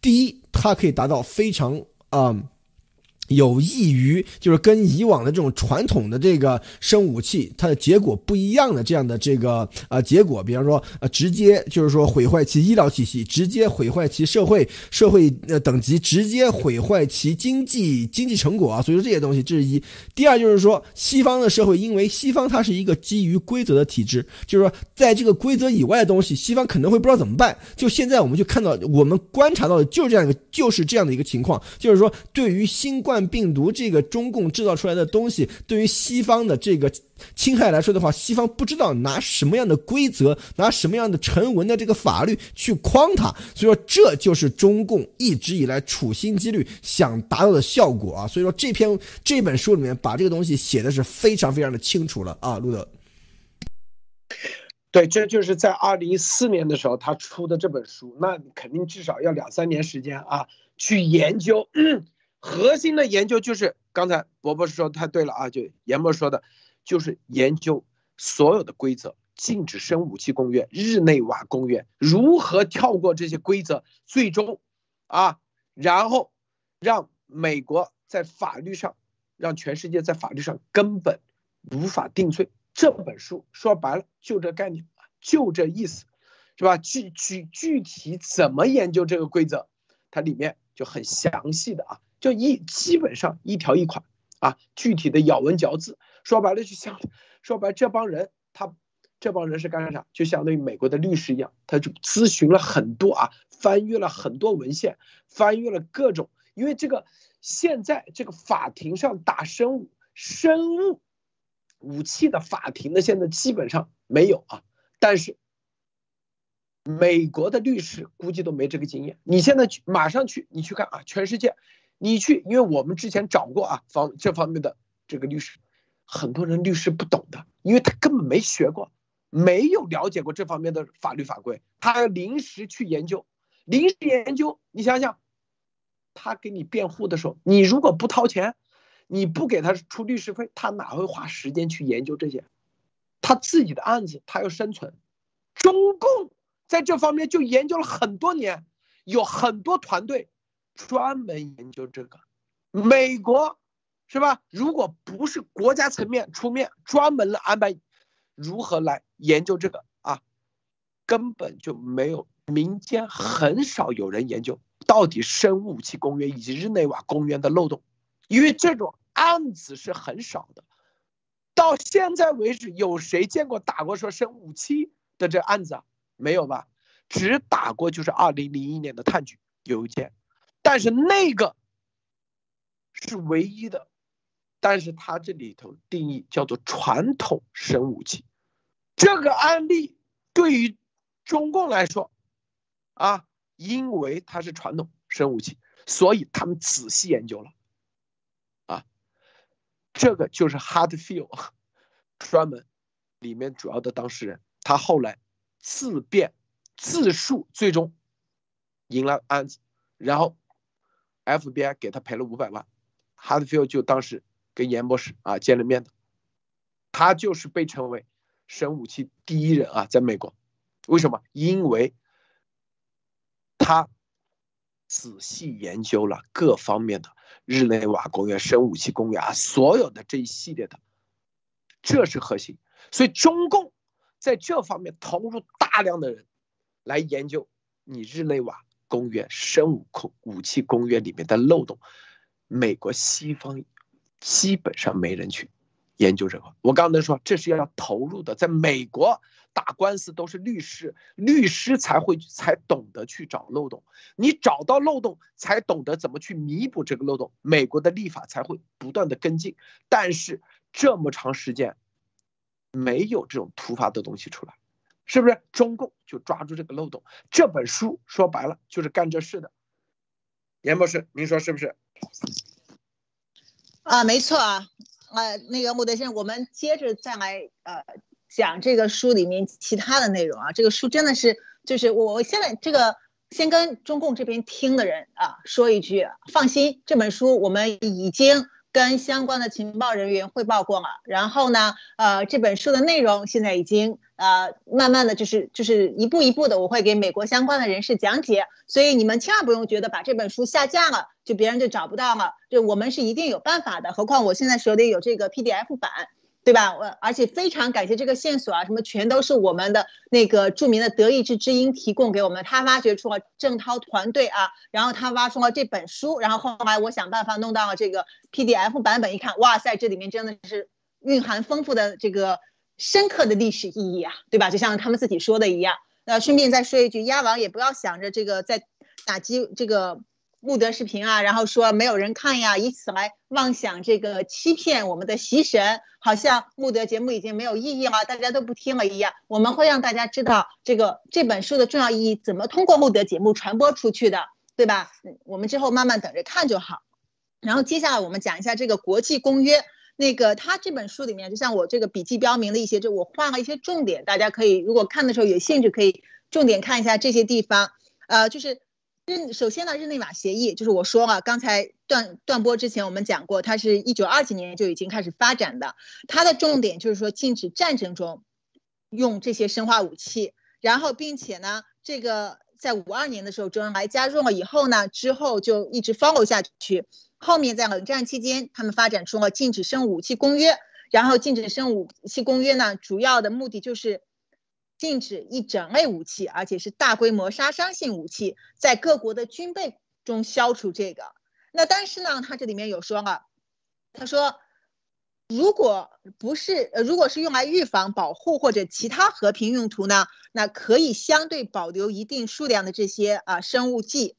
第一，它可以达到非常。嗯，有益于就是跟以往的这种传统的这个生武器，它的结果不一样的这样的这个呃结果，比方说呃直接就是说毁坏其医疗体系，直接毁坏其社会社会呃等级，直接毁坏其经济经济成果啊。所以说这些东西这是一。第二就是说西方的社会，因为西方它是一个基于规则的体制，就是说在这个规则以外的东西，西方可能会不知道怎么办。就现在我们就看到我们观察到的就是这样一个就是这样的一个情况，就是说对于新冠。病毒这个中共制造出来的东西，对于西方的这个侵害来说的话，西方不知道拿什么样的规则，拿什么样的成文的这个法律去框它，所以说这就是中共一直以来处心积虑想达到的效果啊。所以说这篇这本书里面把这个东西写的是非常非常的清楚了啊，路德。对，这就是在二零一四年的时候他出的这本书，那肯定至少要两三年时间啊，去研究。核心的研究就是刚才伯伯说太对了啊，就严博说的，就是研究所有的规则，禁止生武器公约、日内瓦公约，如何跳过这些规则，最终啊，然后让美国在法律上，让全世界在法律上根本无法定罪。这本书说白了就这概念，就这意思，是吧？具具具体怎么研究这个规则，它里面就很详细的啊，就一基本上一条一款啊，具体的咬文嚼字，说白了就像，说白这帮人他这帮人是干啥？就相当于美国的律师一样，他就咨询了很多啊，翻阅了很多文献，翻阅了各种，因为这个现在这个法庭上打生物生物。武器的法庭呢，现在基本上没有啊。但是美国的律师估计都没这个经验。你现在去，马上去，你去看啊，全世界，你去，因为我们之前找过啊，方这方面的这个律师，很多人律师不懂的，因为他根本没学过，没有了解过这方面的法律法规，他要临时去研究，临时研究，你想想，他给你辩护的时候，你如果不掏钱。你不给他出律师费，他哪会花时间去研究这些？他自己的案子，他要生存。中共在这方面就研究了很多年，有很多团队专门研究这个。美国是吧？如果不是国家层面出面专门来安排如何来研究这个啊，根本就没有民间很少有人研究到底生物武器公约以及日内瓦公约的漏洞。因为这种案子是很少的，到现在为止，有谁见过打过说生物武器的这案子啊？没有吧？只打过就是二零零一年的探局有一件，但是那个是唯一的，但是它这里头定义叫做传统生武器，这个案例对于中共来说，啊，因为它是传统生武器，所以他们仔细研究了。啊这个就是 Hardfield，专门里面主要的当事人，他后来自辩自述，最终赢了案子，然后 FBI 给他赔了五百万，Hardfield 就当时跟严博士啊见了面的，他就是被称为生武器第一人啊，在美国，为什么？因为他仔细研究了各方面的。日内瓦公约、生武器公约啊，所有的这一系列的，这是核心。所以中共在这方面投入大量的人来研究你日内瓦公约、生物空武器公约里面的漏洞。美国西方基本上没人去研究这个。我刚才说这是要投入的，在美国。打官司都是律师，律师才会才懂得去找漏洞。你找到漏洞，才懂得怎么去弥补这个漏洞。美国的立法才会不断的跟进。但是这么长时间，没有这种突发的东西出来，是不是？中共就抓住这个漏洞。这本书说白了就是干这事的。严博士，您说是不是？啊，没错啊。呃，那个穆德先生，我们接着再来呃。讲这个书里面其他的内容啊，这个书真的是，就是我现在这个先跟中共这边听的人啊说一句，放心，这本书我们已经跟相关的情报人员汇报过了，然后呢，呃，这本书的内容现在已经呃慢慢的就是就是一步一步的，我会给美国相关的人士讲解，所以你们千万不用觉得把这本书下架了，就别人就找不到了，就我们是一定有办法的，何况我现在手里有这个 PDF 版。对吧？我而且非常感谢这个线索啊，什么全都是我们的那个著名的德意志之音提供给我们，他挖掘出了郑涛团队啊，然后他挖出了这本书，然后后来我想办法弄到了这个 PDF 版本，一看，哇塞，这里面真的是蕴含丰富的这个深刻的历史意义啊，对吧？就像他们自己说的一样。那顺便再说一句，鸭王也不要想着这个在打击这个。穆德视频啊，然后说没有人看呀，以此来妄想这个欺骗我们的习神，好像穆德节目已经没有意义了，大家都不听了一样。我们会让大家知道这个这本书的重要意义，怎么通过穆德节目传播出去的，对吧？我们之后慢慢等着看就好。然后接下来我们讲一下这个国际公约，那个他这本书里面，就像我这个笔记标明了一些，就我画了一些重点，大家可以如果看的时候有兴趣，可以重点看一下这些地方，呃，就是。日首先呢，日内瓦协议就是我说了，刚才断断播之前我们讲过，它是一九二几年就已经开始发展的。它的重点就是说禁止战争中用这些生化武器，然后并且呢，这个在五二年的时候，周恩来加入了以后呢，之后就一直 follow 下去。后面在冷战期间，他们发展出了禁止生物武器公约。然后禁止生物武器公约呢，主要的目的就是禁止一整类武器，而且是大规模杀伤性武器，在各国的军备中消除这个。那但是呢，他这里面有说了，他说，如果不是呃，如果是用来预防、保护或者其他和平用途呢，那可以相对保留一定数量的这些啊生物剂。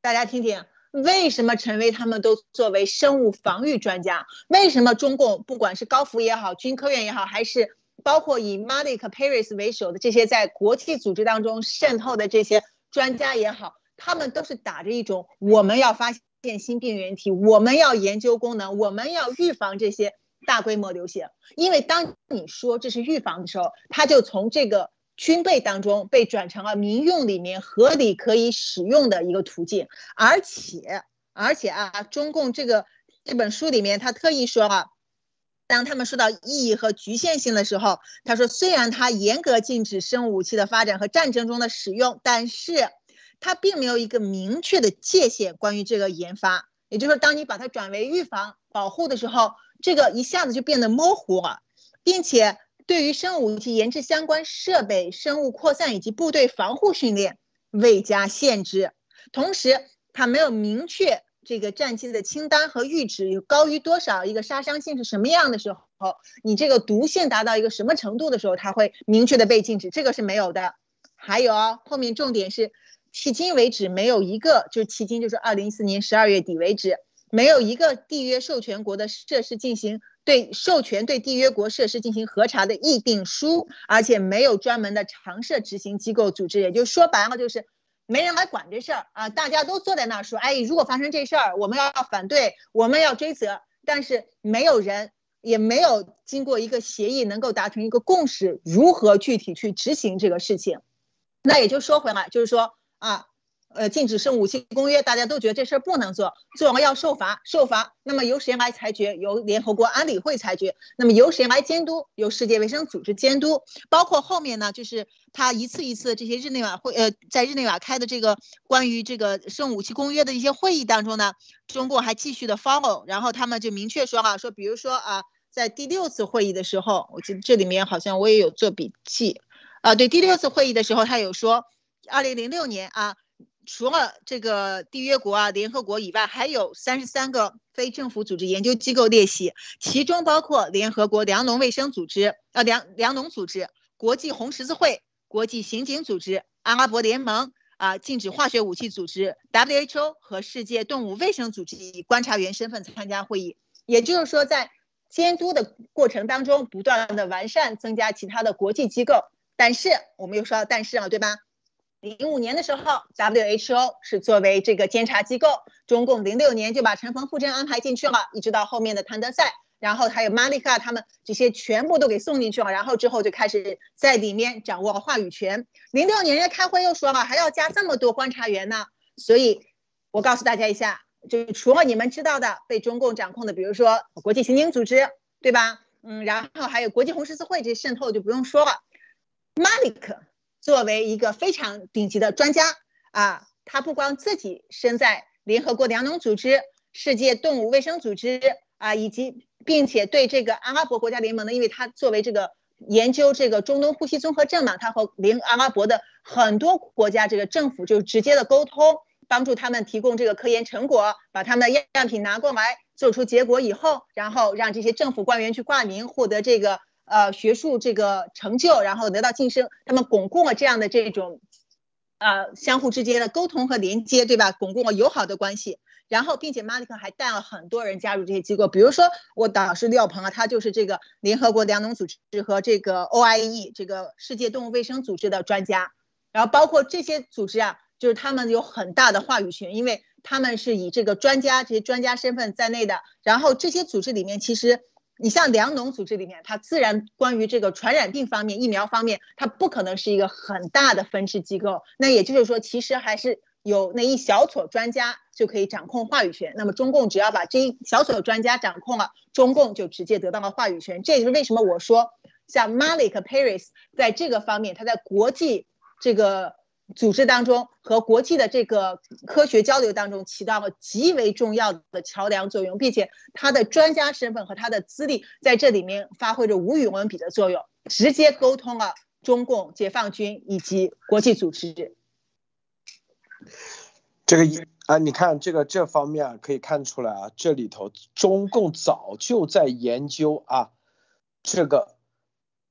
大家听听。为什么陈薇他们都作为生物防御专家？为什么中共不管是高福也好，军科院也好，还是包括以 Malik Paris 为首的这些在国际组织当中渗透的这些专家也好，他们都是打着一种我们要发现新病原体，我们要研究功能，我们要预防这些大规模流行。因为当你说这是预防的时候，他就从这个。军备当中被转成了民用里面合理可以使用的一个途径，而且而且啊，中共这个这本书里面他特意说了，当他们说到意义和局限性的时候，他说虽然他严格禁止生物武器的发展和战争中的使用，但是他并没有一个明确的界限关于这个研发，也就是说，当你把它转为预防保护的时候，这个一下子就变得模糊了，并且。对于生物武器研制相关设备、生物扩散以及部队防护训练未加限制，同时它没有明确这个战机的清单和阈值有高于多少，一个杀伤性是什么样的时候，你这个毒性达到一个什么程度的时候，它会明确的被禁止，这个是没有的。还有哦后面重点是，迄今为止没有一个，就迄今就是二零一四年十二月底为止，没有一个缔约授权国的设施进行。对授权对缔约国设施进行核查的议定书，而且没有专门的常设执行机构组织，也就说白了就是没人来管这事儿啊！大家都坐在那儿说，哎，如果发生这事儿，我们要反对，我们要追责，但是没有人，也没有经过一个协议能够达成一个共识，如何具体去执行这个事情？那也就说回来，就是说啊。呃，禁止生武器公约，大家都觉得这事儿不能做，做了要受罚，受罚。那么由谁来裁决？由联合国安理会裁决。那么由谁来监督？由世界卫生组织监督。包括后面呢，就是他一次一次这些日内瓦会，呃，在日内瓦开的这个关于这个生武器公约的一些会议当中呢，中共还继续的 follow。然后他们就明确说哈，说比如说啊，在第六次会议的时候，我记得这里面好像我也有做笔记，啊，对，第六次会议的时候他有说，二零零六年啊。除了这个缔约国啊、联合国以外，还有三十三个非政府组织研究机构列席，其中包括联合国粮农卫生组织、呃粮粮农组织、国际红十字会、国际刑警组织、阿拉伯联盟啊、禁止化学武器组织 WHO 和世界动物卫生组织以观察员身份参加会议。也就是说，在监督的过程当中，不断的完善、增加其他的国际机构。但是我们又说到但是了，对吧？零五年的时候，WHO 是作为这个监察机构，中共零六年就把陈冯富珍安排进去了，一直到后面的谭德赛，然后还有马利卡他们这些全部都给送进去了，然后之后就开始在里面掌握了话语权。零六年人家开会又说了，还要加这么多观察员呢，所以我告诉大家一下，就除了你们知道的被中共掌控的，比如说国际刑警组织，对吧？嗯，然后还有国际红十字会这渗透就不用说了，马利克。作为一个非常顶级的专家啊，他不光自己身在联合国粮农组织、世界动物卫生组织啊，以及并且对这个阿拉伯国家联盟呢，因为他作为这个研究这个中东呼吸综合症嘛，他和联阿拉伯的很多国家这个政府就直接的沟通，帮助他们提供这个科研成果，把他们的样品拿过来，做出结果以后，然后让这些政府官员去挂名，获得这个。呃，学术这个成就，然后得到晋升，他们巩固了这样的这种，呃，相互之间的沟通和连接，对吧？巩固了友好的关系。然后，并且马里克还带了很多人加入这些机构，比如说我导师廖鹏啊，他就是这个联合国粮农组织和这个 OIE 这个世界动物卫生组织的专家。然后，包括这些组织啊，就是他们有很大的话语权，因为他们是以这个专家这些专家身份在内的。然后，这些组织里面其实。你像粮农组织里面，它自然关于这个传染病方面、疫苗方面，它不可能是一个很大的分支机构。那也就是说，其实还是有那一小撮专家就可以掌控话语权。那么中共只要把这一小撮专家掌控了，中共就直接得到了话语权。这也是为什么我说，像 Malik Paris 在这个方面，他在国际这个组织当中和国际的这个科学交流当中起到了极为重要的桥梁作用，并且他的专家身份和他的资历在这里面发挥着无与伦比的作用，直接沟通了中共解放军以及国际组织。这个一啊，你看这个这方面，可以看出来啊，这里头中共早就在研究啊，这个。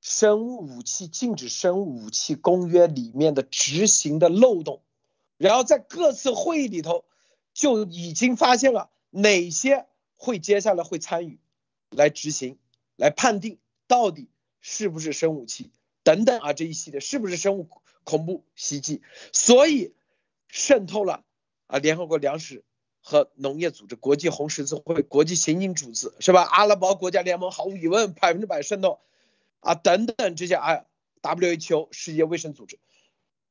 生物武器禁止生物武器公约里面的执行的漏洞，然后在各次会议里头就已经发现了哪些会接下来会参与来执行，来判定到底是不是生物武器等等啊这一系列是不是生物恐怖袭击，所以渗透了啊联合国粮食和农业组织、国际红十字会、国际刑警组织是吧？阿拉伯国家联盟毫无疑问百分之百渗透。啊，等等这些啊，WHO 世界卫生组织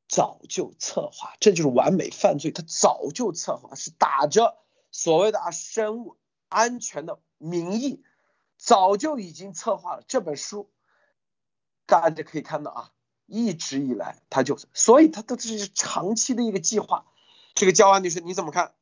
早就策划，这就是完美犯罪。他早就策划，是打着所谓的啊生物安全的名义，早就已经策划了这本书。大家可以看到啊，一直以来他就，所以他都是长期的一个计划。这个焦安女士你怎么看？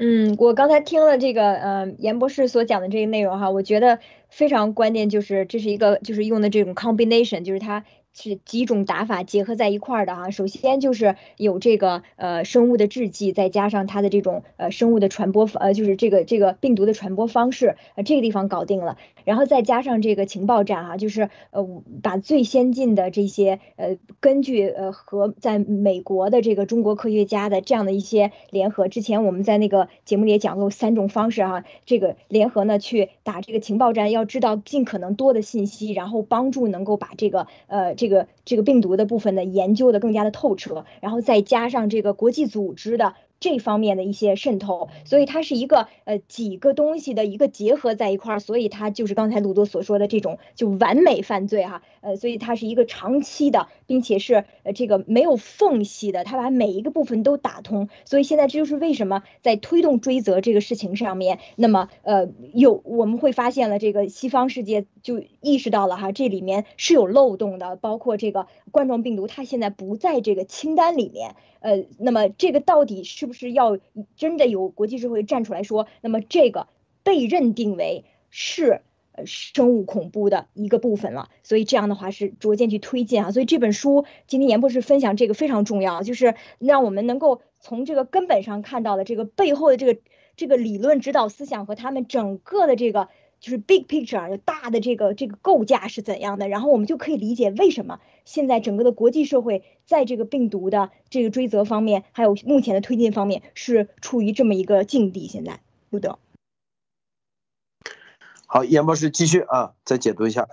嗯，我刚才听了这个呃严博士所讲的这个内容哈，我觉得非常关键，就是这是一个就是用的这种 combination，就是它。是几种打法结合在一块儿的哈，首先就是有这个呃生物的制剂，再加上它的这种呃生物的传播呃就是这个这个病毒的传播方式，呃这个地方搞定了，然后再加上这个情报站哈，就是呃把最先进的这些呃根据呃和在美国的这个中国科学家的这样的一些联合，之前我们在那个节目里也讲过三种方式哈，这个联合呢去打这个情报站，要知道尽可能多的信息，然后帮助能够把这个呃这。个这个病毒的部分呢，研究的更加的透彻，然后再加上这个国际组织的。这方面的一些渗透，所以它是一个呃几个东西的一个结合在一块儿，所以它就是刚才鲁多所说的这种就完美犯罪哈，呃，所以它是一个长期的，并且是呃这个没有缝隙的，它把每一个部分都打通，所以现在这就是为什么在推动追责这个事情上面，那么呃有我们会发现了这个西方世界就意识到了哈，这里面是有漏洞的，包括这个冠状病毒它现在不在这个清单里面。呃，那么这个到底是不是要真的有国际社会站出来说，那么这个被认定为是呃生物恐怖的一个部分了？所以这样的话是逐渐去推进啊。所以这本书今天严博士分享这个非常重要，就是让我们能够从这个根本上看到的这个背后的这个这个理论指导思想和他们整个的这个。就是 big picture 大的这个这个构架是怎样的，然后我们就可以理解为什么现在整个的国际社会在这个病毒的这个追责方面，还有目前的推进方面是处于这么一个境地。现在，路德，好，严博士继续啊，再解读一下。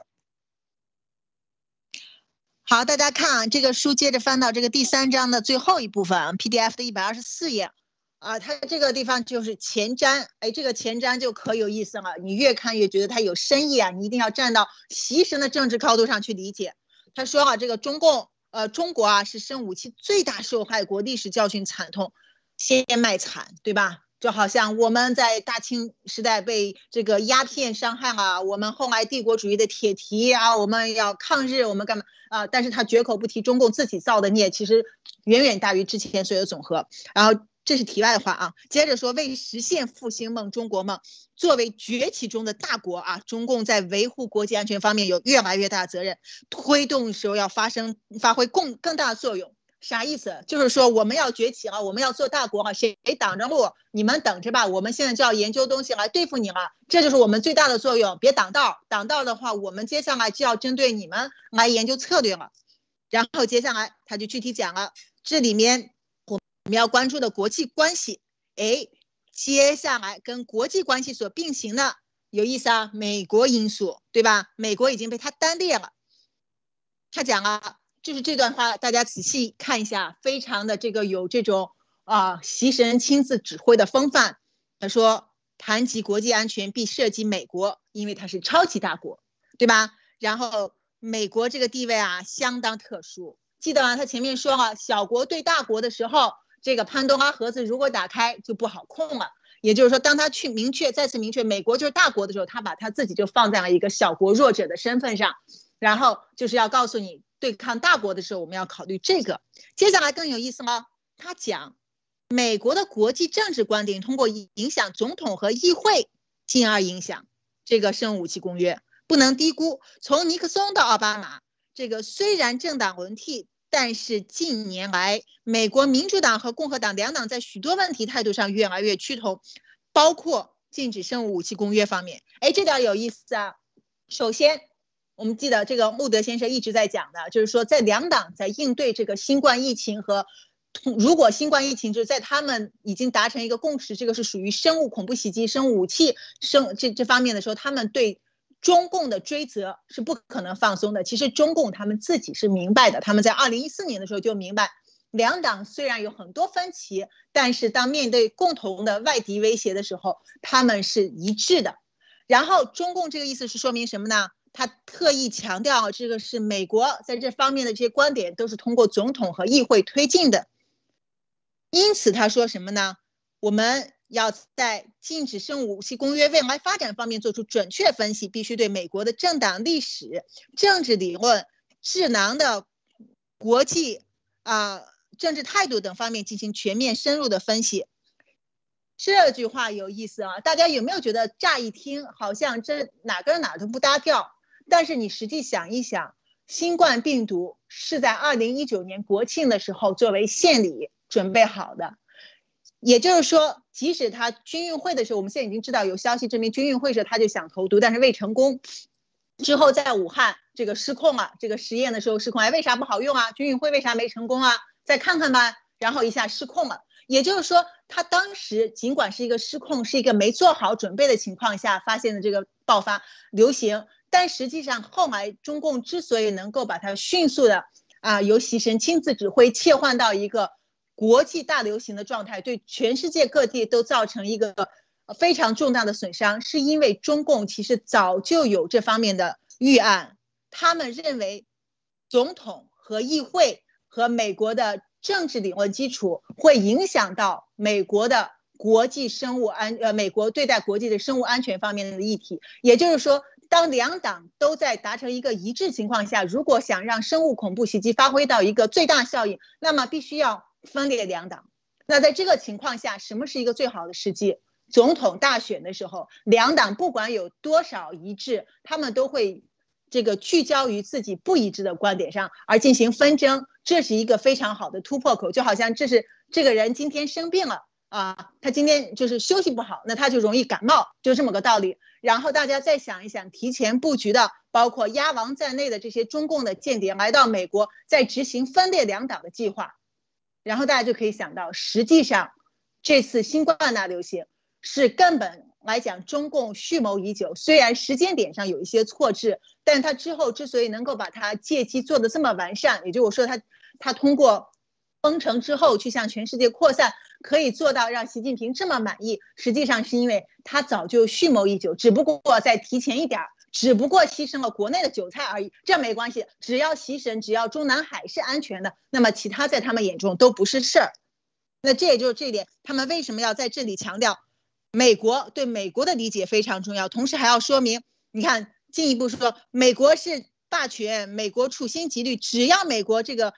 好，大家看啊，这个书接着翻到这个第三章的最后一部分，PDF 的一百二十四页。啊，它这个地方就是前瞻，哎，这个前瞻就可有意思了。你越看越觉得它有深意啊，你一定要站到习神的政治高度上去理解。他说啊，这个中共，呃，中国啊是生武器最大受害国，历史教训惨痛，先卖惨，对吧？就好像我们在大清时代被这个鸦片伤害啊，我们后来帝国主义的铁蹄啊，我们要抗日，我们干嘛啊？但是他绝口不提中共自己造的孽，其实远远大于之前所有的总和。然后。这是题外话啊，接着说，为实现复兴梦、中国梦，作为崛起中的大国啊，中共在维护国际安全方面有越来越大的责任，推动时候要发生发挥更更大的作用。啥意思？就是说我们要崛起啊，我们要做大国啊，谁挡着路？你们等着吧，我们现在就要研究东西来对付你了，这就是我们最大的作用。别挡道，挡道的话，我们接下来就要针对你们来研究策略了。然后接下来他就具体讲了，这里面。我们要关注的国际关系，哎，接下来跟国际关系所并行的有意思啊，美国因素，对吧？美国已经被他单列了。他讲了，就是这段话，大家仔细看一下，非常的这个有这种啊，习神亲自指挥的风范。他说，谈及国际安全，必涉及美国，因为它是超级大国，对吧？然后美国这个地位啊，相当特殊。记得啊，他前面说了，小国对大国的时候。这个潘多拉盒子如果打开就不好控了，也就是说，当他去明确再次明确美国就是大国的时候，他把他自己就放在了一个小国弱者的身份上。然后就是要告诉你，对抗大国的时候，我们要考虑这个。接下来更有意思了，他讲美国的国际政治观点通过影响总统和议会，进而影响这个生物武器公约。不能低估，从尼克松到奥巴马，这个虽然政党轮替，但是近年来美国民主党和共和党两党在许多问题态度上越来越趋同，包括禁止生物武器公约方面。哎，这点有意思啊。首先，我们记得这个穆德先生一直在讲的，就是说在两党在应对这个新冠疫情和，如果新冠疫情就是在他们已经达成一个共识，这个是属于生物恐怖袭击、生物武器生这这方面的时候，他们对。中共的追责是不可能放松的。其实中共他们自己是明白的，他们在二零一四年的时候就明白，两党虽然有很多分歧，但是当面对共同的外敌威胁的时候，他们是一致的。然后中共这个意思是说明什么呢？他特意强调，这个是美国在这方面的这些观点都是通过总统和议会推进的。因此他说什么呢？我们。要在禁止生物武器公约未来发展方面做出准确分析，必须对美国的政党历史、政治理论、智囊的国际啊政治态度等方面进行全面深入的分析。这句话有意思啊，大家有没有觉得乍一听好像这哪跟哪都不搭调？但是你实际想一想，新冠病毒是在二零一九年国庆的时候作为献礼准备好的。也就是说，即使他军运会的时候，我们现在已经知道有消息证明军运会时他就想投毒，但是未成功。之后在武汉这个失控了，这个实验的时候失控，哎，为啥不好用啊？军运会为啥没成功啊？再看看吧，然后一下失控了。也就是说，他当时尽管是一个失控，是一个没做好准备的情况下发现的这个爆发流行，但实际上后来中共之所以能够把它迅速的啊由习神亲自指挥切换到一个。国际大流行的状态对全世界各地都造成一个非常重大的损伤，是因为中共其实早就有这方面的预案。他们认为，总统和议会和美国的政治理论基础会影响到美国的国际生物安呃美国对待国际的生物安全方面的议题。也就是说，当两党都在达成一个一致情况下，如果想让生物恐怖袭击发挥到一个最大效应，那么必须要。分裂两党，那在这个情况下，什么是一个最好的时机？总统大选的时候，两党不管有多少一致，他们都会这个聚焦于自己不一致的观点上而进行纷争，这是一个非常好的突破口。就好像这是这个人今天生病了啊，他今天就是休息不好，那他就容易感冒，就这么个道理。然后大家再想一想，提前布局的，包括鸭王在内的这些中共的间谍来到美国，在执行分裂两党的计划。然后大家就可以想到，实际上这次新冠大流行是根本来讲，中共蓄谋已久。虽然时间点上有一些错置，但他之后之所以能够把它借机做的这么完善，也就我说他他通过封城之后去向全世界扩散，可以做到让习近平这么满意，实际上是因为他早就蓄谋已久，只不过再提前一点儿。只不过牺牲了国内的韭菜而已，这没关系。只要牺牲，只要中南海是安全的，那么其他在他们眼中都不是事儿。那这也就是这一点，他们为什么要在这里强调美国对美国的理解非常重要，同时还要说明，你看进一步说，美国是霸权，美国处心积虑，只要美国这个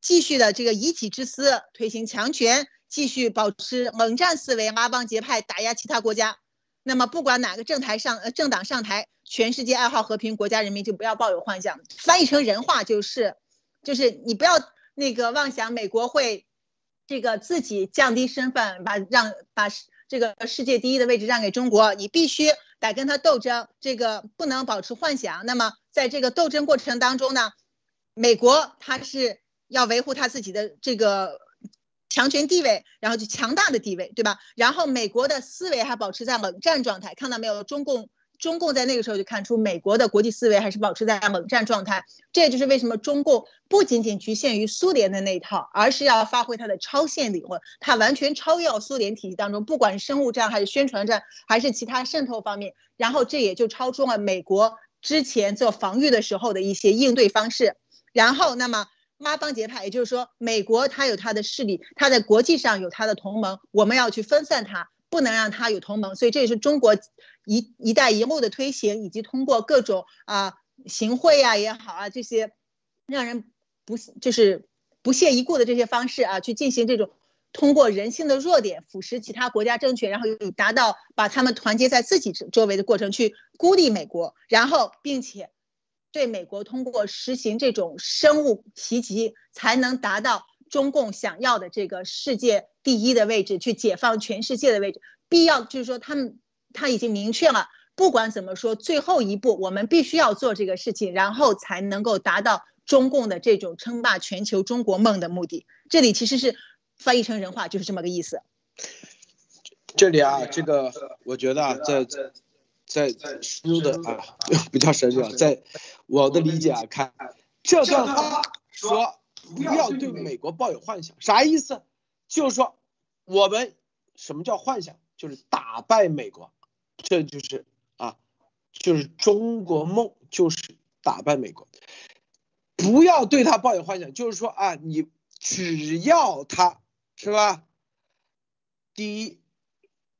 继续的这个以己之私，推行强权，继续保持冷战思维，拉帮结派，打压其他国家。那么不管哪个政台上呃政党上台，全世界爱好和平，国家人民就不要抱有幻想。翻译成人话就是，就是你不要那个妄想美国会这个自己降低身份，把让把这个世界第一的位置让给中国，你必须得跟他斗争，这个不能保持幻想。那么在这个斗争过程当中呢，美国它是要维护他自己的这个。强权地位，然后就强大的地位，对吧？然后美国的思维还保持在冷战状态，看到没有？中共中共在那个时候就看出美国的国际思维还是保持在冷战状态。这也就是为什么中共不仅仅局限于苏联的那一套，而是要发挥它的超限理论，它完全超越苏联体系当中，不管是生物战还是宣传战，还是其他渗透方面。然后这也就超出了美国之前做防御的时候的一些应对方式。然后那么。拉帮结派，也就是说，美国它有它的势力，它在国际上有它的同盟，我们要去分散它，不能让它有同盟。所以这也是中国一一带一路的推行，以及通过各种啊行贿啊也好啊，这些让人不就是不屑一顾的这些方式啊，去进行这种通过人性的弱点腐蚀其他国家政权，然后以达到把他们团结在自己周围的过程，去孤立美国，然后并且对美国通过实行这种生物袭击，才能达到中共想要的这个世界第一的位置，去解放全世界的位置。必要就是说，他们他已经明确了。不管怎么说，最后一步我们必须要做这个事情，然后才能够达到中共的这种称霸全球中国梦的目的。这里其实是翻译成人话就是这么个意思。这里啊，这个我觉得啊，在在在深入的啊，不叫深入啊，在我的理解啊，看这段话说不要对美国抱有幻想，啥意思？就是说我们什么叫幻想？就是打败美国，这就是啊。就是中国梦，就是打败美国。不要对他抱有幻想，就是说啊，你只要他是吧？第一，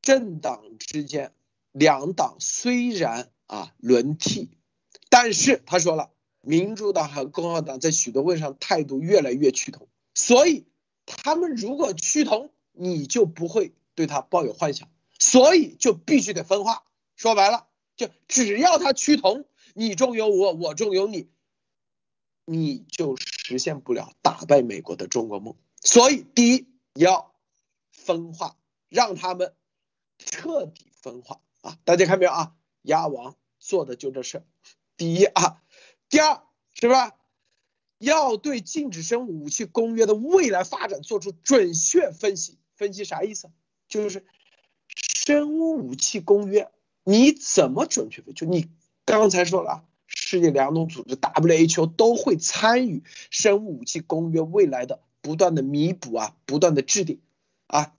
政党之间两党虽然啊轮替，但是他说了，民主党和共和党在许多问题上态度越来越趋同，所以他们如果趋同，你就不会对他抱有幻想，所以就必须得分化。说白了。就只要他趋同，你中有我，我中有你，你就实现不了打败美国的中国梦。所以，第一要分化，让他们彻底分化大家看没有啊？鸭王做的就这事。第一啊，第二是吧？要对禁止生物武器公约的未来发展做出准确分析。分析啥意思？就是生物武器公约。你怎么准确分？就你刚才说了，世界粮农组织 WHO 都会参与生物武器公约未来的不断的弥补啊，不断的制定啊。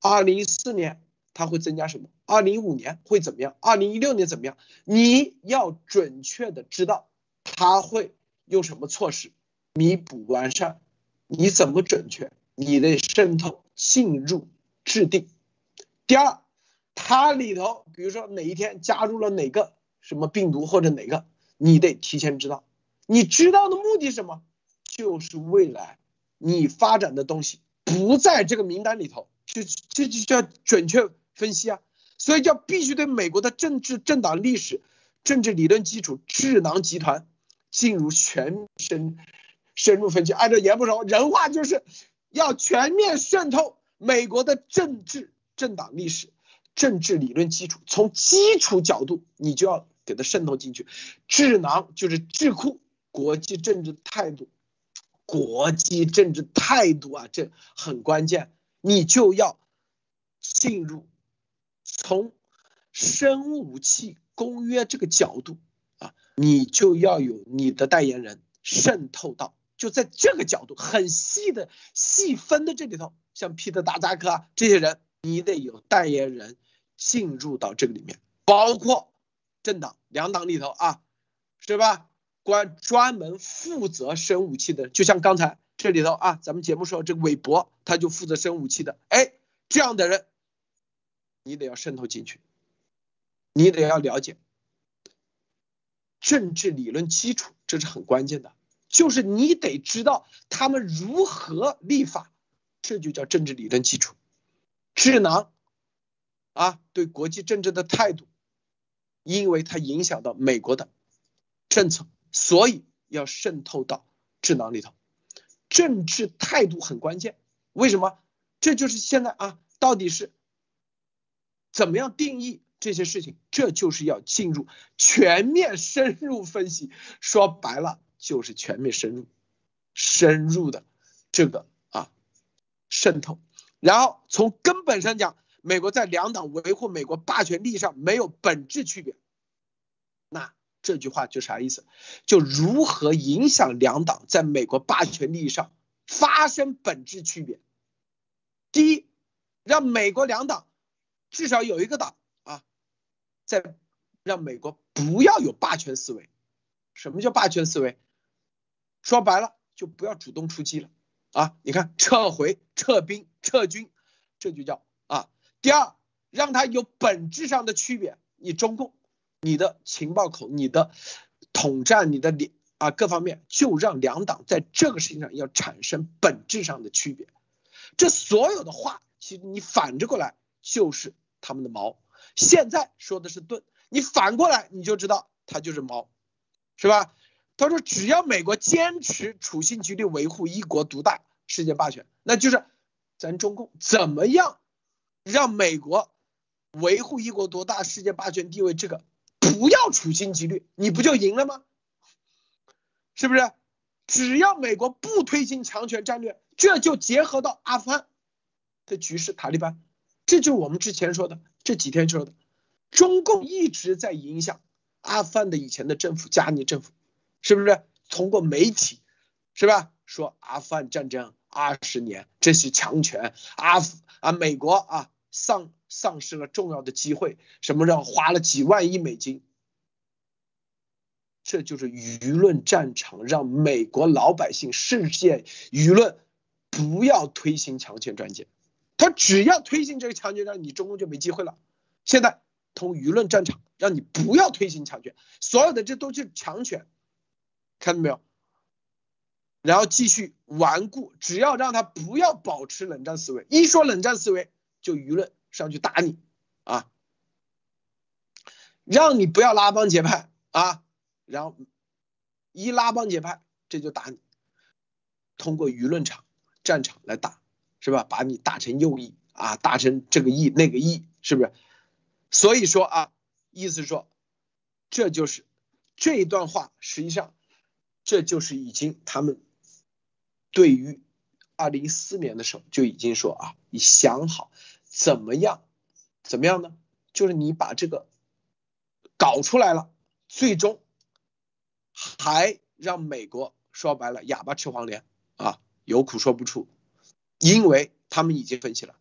二零一四年它会增加什么？二零一五年会怎么样？二零一六年怎么样？你要准确的知道它会用什么措施弥补完善。你怎么准确？你得渗透进入制定。第二。它里头，比如说哪一天加入了哪个什么病毒或者哪个，你得提前知道。你知道的目的是什么？就是未来你发展的东西不在这个名单里头，就这就叫准确分析啊。所以叫必须对美国的政治、政党历史、政治理论基础、智囊集团进入全深深入分析。按照严不熟人话，就是要全面渗透美国的政治、政党历史。政治理论基础，从基础角度，你就要给它渗透进去。智囊就是智库，国际政治态度，国际政治态度啊，这很关键。你就要进入从生物武器公约这个角度啊，你就要有你的代言人渗透到，就在这个角度很细的细分的这里头，像皮特达扎克啊这些人。你得有代言人进入到这个里面，包括政党两党里头啊，是吧？关专门负责生武器的，就像刚才这里头啊，咱们节目说这个韦伯他就负责生武器的，哎，这样的人你得要渗透进去，你得要了解政治理论基础，这是很关键的，就是你得知道他们如何立法，这就叫政治理论基础。智囊啊，对国际政治的态度，因为它影响到美国的政策，所以要渗透到智囊里头。政治态度很关键，为什么？这就是现在啊，到底是怎么样定义这些事情？这就是要进入全面深入分析。说白了，就是全面深入、深入的这个啊渗透。然后从根本上讲，美国在两党维护美国霸权利益上没有本质区别。那这句话就啥意思？就如何影响两党在美国霸权利益上发生本质区别？第一，让美国两党至少有一个党啊，在让美国不要有霸权思维。什么叫霸权思维？说白了，就不要主动出击了。啊，你看，撤回、撤兵、撤军，这就叫啊。第二，让他有本质上的区别。你中共，你的情报口，你的统战你的两啊各方面，就让两党在这个事情上要产生本质上的区别。这所有的话，其实你反着过来就是他们的矛。现在说的是盾，你反过来你就知道它就是矛，是吧？他说只要美国坚持处心积虑维护一国独大、世界霸权，那就是咱中共怎么样让美国维护一国独大、世界霸权地位？这个不要处心积虑，你不就赢了吗？是不是？只要美国不推行强权战略，这就结合到阿富汗的局势，塔利班，这就是我们之前说的。这几天说的，中共一直在影响阿富汗的以前的政府，加尼政府，是不是通过媒体，是吧？说阿富汗战争二十年，这是强权，阿富啊，美国啊丧丧失了重要的机会，什么让花了几万亿美金，这就是舆论战场，让美国老百姓、世界舆论不要推行强权专界。他只要推行这个强权战，你中共就没机会了。现在通舆论战场，让你不要推行强权，所有的这都是强权，看到没有？然后继续顽固，只要让他不要保持冷战思维，一说冷战思维，就舆论上去打你啊，让你不要拉帮结派啊，然后一拉帮结派，这就打你，通过舆论场战场来打。是吧？把你打成右翼啊，打成这个翼那个翼，是不是？所以说啊，意思是说，这就是这一段话，实际上这就是已经他们对于二零一四年的时候就已经说啊，你想好怎么样，怎么样呢？就是你把这个搞出来了，最终还让美国说白了哑巴吃黄连啊，有苦说不出。因为他们已经分析了，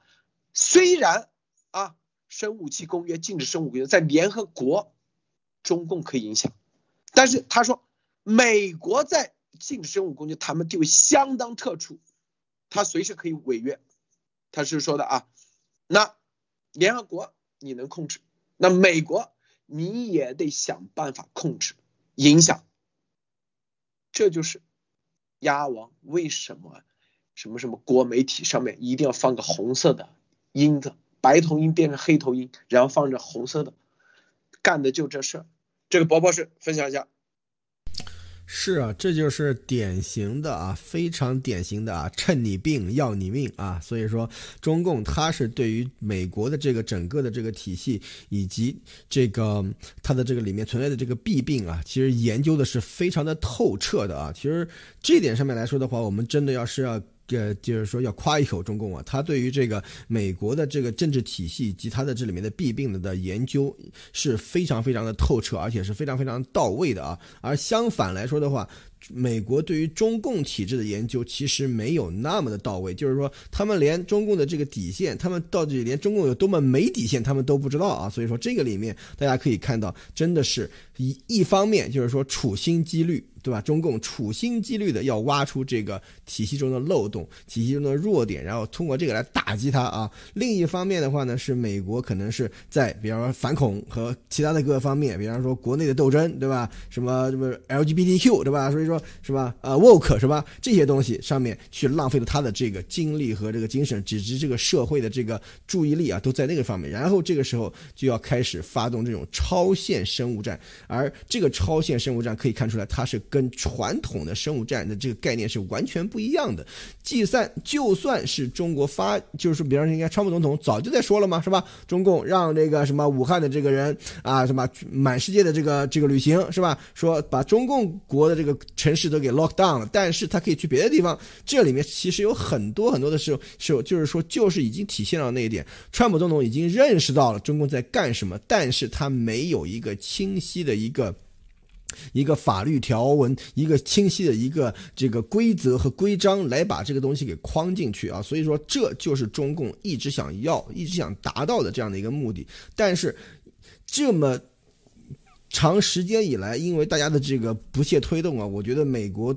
虽然啊，生武器公约禁止生物武器在联合国，中共可以影响，但是他说美国在禁止生物攻击，他们地位相当特殊，他随时可以违约，他是说的啊，那联合国你能控制，那美国你也得想办法控制影响，这就是鸭王为什么。什么什么国媒体上面一定要放个红色的音的，白头音变成黑头音，然后放着红色的，干的就这事儿。这个伯伯是分享一下。是啊，这就是典型的啊，非常典型的啊，趁你病要你命啊。所以说，中共它是对于美国的这个整个的这个体系以及这个它的这个里面存在的这个弊病啊，其实研究的是非常的透彻的啊。其实这点上面来说的话，我们真的要是要。这就是说要夸一口中共啊，他对于这个美国的这个政治体系及他的这里面的弊病的研究是非常非常的透彻，而且是非常非常到位的啊。而相反来说的话，美国对于中共体制的研究其实没有那么的到位，就是说他们连中共的这个底线，他们到底连中共有多么没底线，他们都不知道啊。所以说这个里面大家可以看到，真的是一一方面就是说处心积虑。对吧？中共处心积虑的要挖出这个体系中的漏洞、体系中的弱点，然后通过这个来打击它啊。另一方面的话呢，是美国可能是在比方说反恐和其他的各个方面，比方说国内的斗争，对吧？什么什么 LGBTQ，对吧？所以说说是吧？呃，woke 是吧？这些东西上面去浪费了他的这个精力和这个精神，只是这个社会的这个注意力啊，都在那个方面。然后这个时候就要开始发动这种超限生物战，而这个超限生物战可以看出来，它是。跟传统的生物战的这个概念是完全不一样的。计算就算是中国发，就是，比方说，应该川普总统早就在说了嘛，是吧？中共让这个什么武汉的这个人啊，什么满世界的这个这个旅行，是吧？说把中共国的这个城市都给 lock down 了，但是他可以去别的地方。这里面其实有很多很多的时候，是就是说，就是已经体现了那一点。川普总统已经认识到了中共在干什么，但是他没有一个清晰的一个。一个法律条文，一个清晰的一个这个规则和规章来把这个东西给框进去啊，所以说这就是中共一直想要、一直想达到的这样的一个目的。但是这么长时间以来，因为大家的这个不懈推动啊，我觉得美国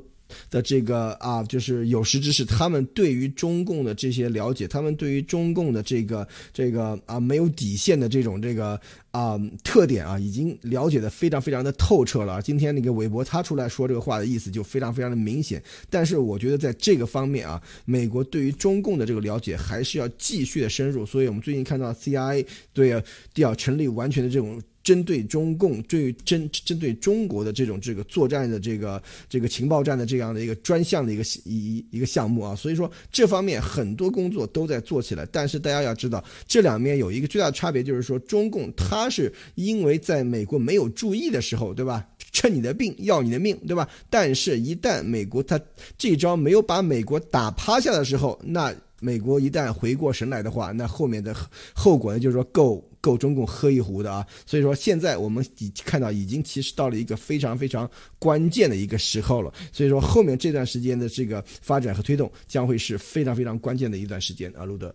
的这个啊，就是有识之士，他们对于中共的这些了解，他们对于中共的这个这个啊没有底线的这种这个啊特点啊，已经了解的非常非常的透彻了。今天那个韦伯他出来说这个话的意思就非常非常的明显。但是我觉得在这个方面啊，美国对于中共的这个了解还是要继续的深入。所以我们最近看到 CIA 对要成立完全的这种。针对中共，对针针对中国的这种这个作战的这个这个情报战的这样的一个专项的一个一一个项目啊，所以说这方面很多工作都在做起来。但是大家要知道，这两面有一个最大的差别，就是说中共它是因为在美国没有注意的时候，对吧？趁你的病要你的命，对吧？但是，一旦美国他这招没有把美国打趴下的时候，那美国一旦回过神来的话，那后面的后果呢，就是说够。够中共喝一壶的啊！所以说现在我们已看到，已经其实到了一个非常非常关键的一个时候了。所以说后面这段时间的这个发展和推动将会是非常非常关键的一段时间啊，路德。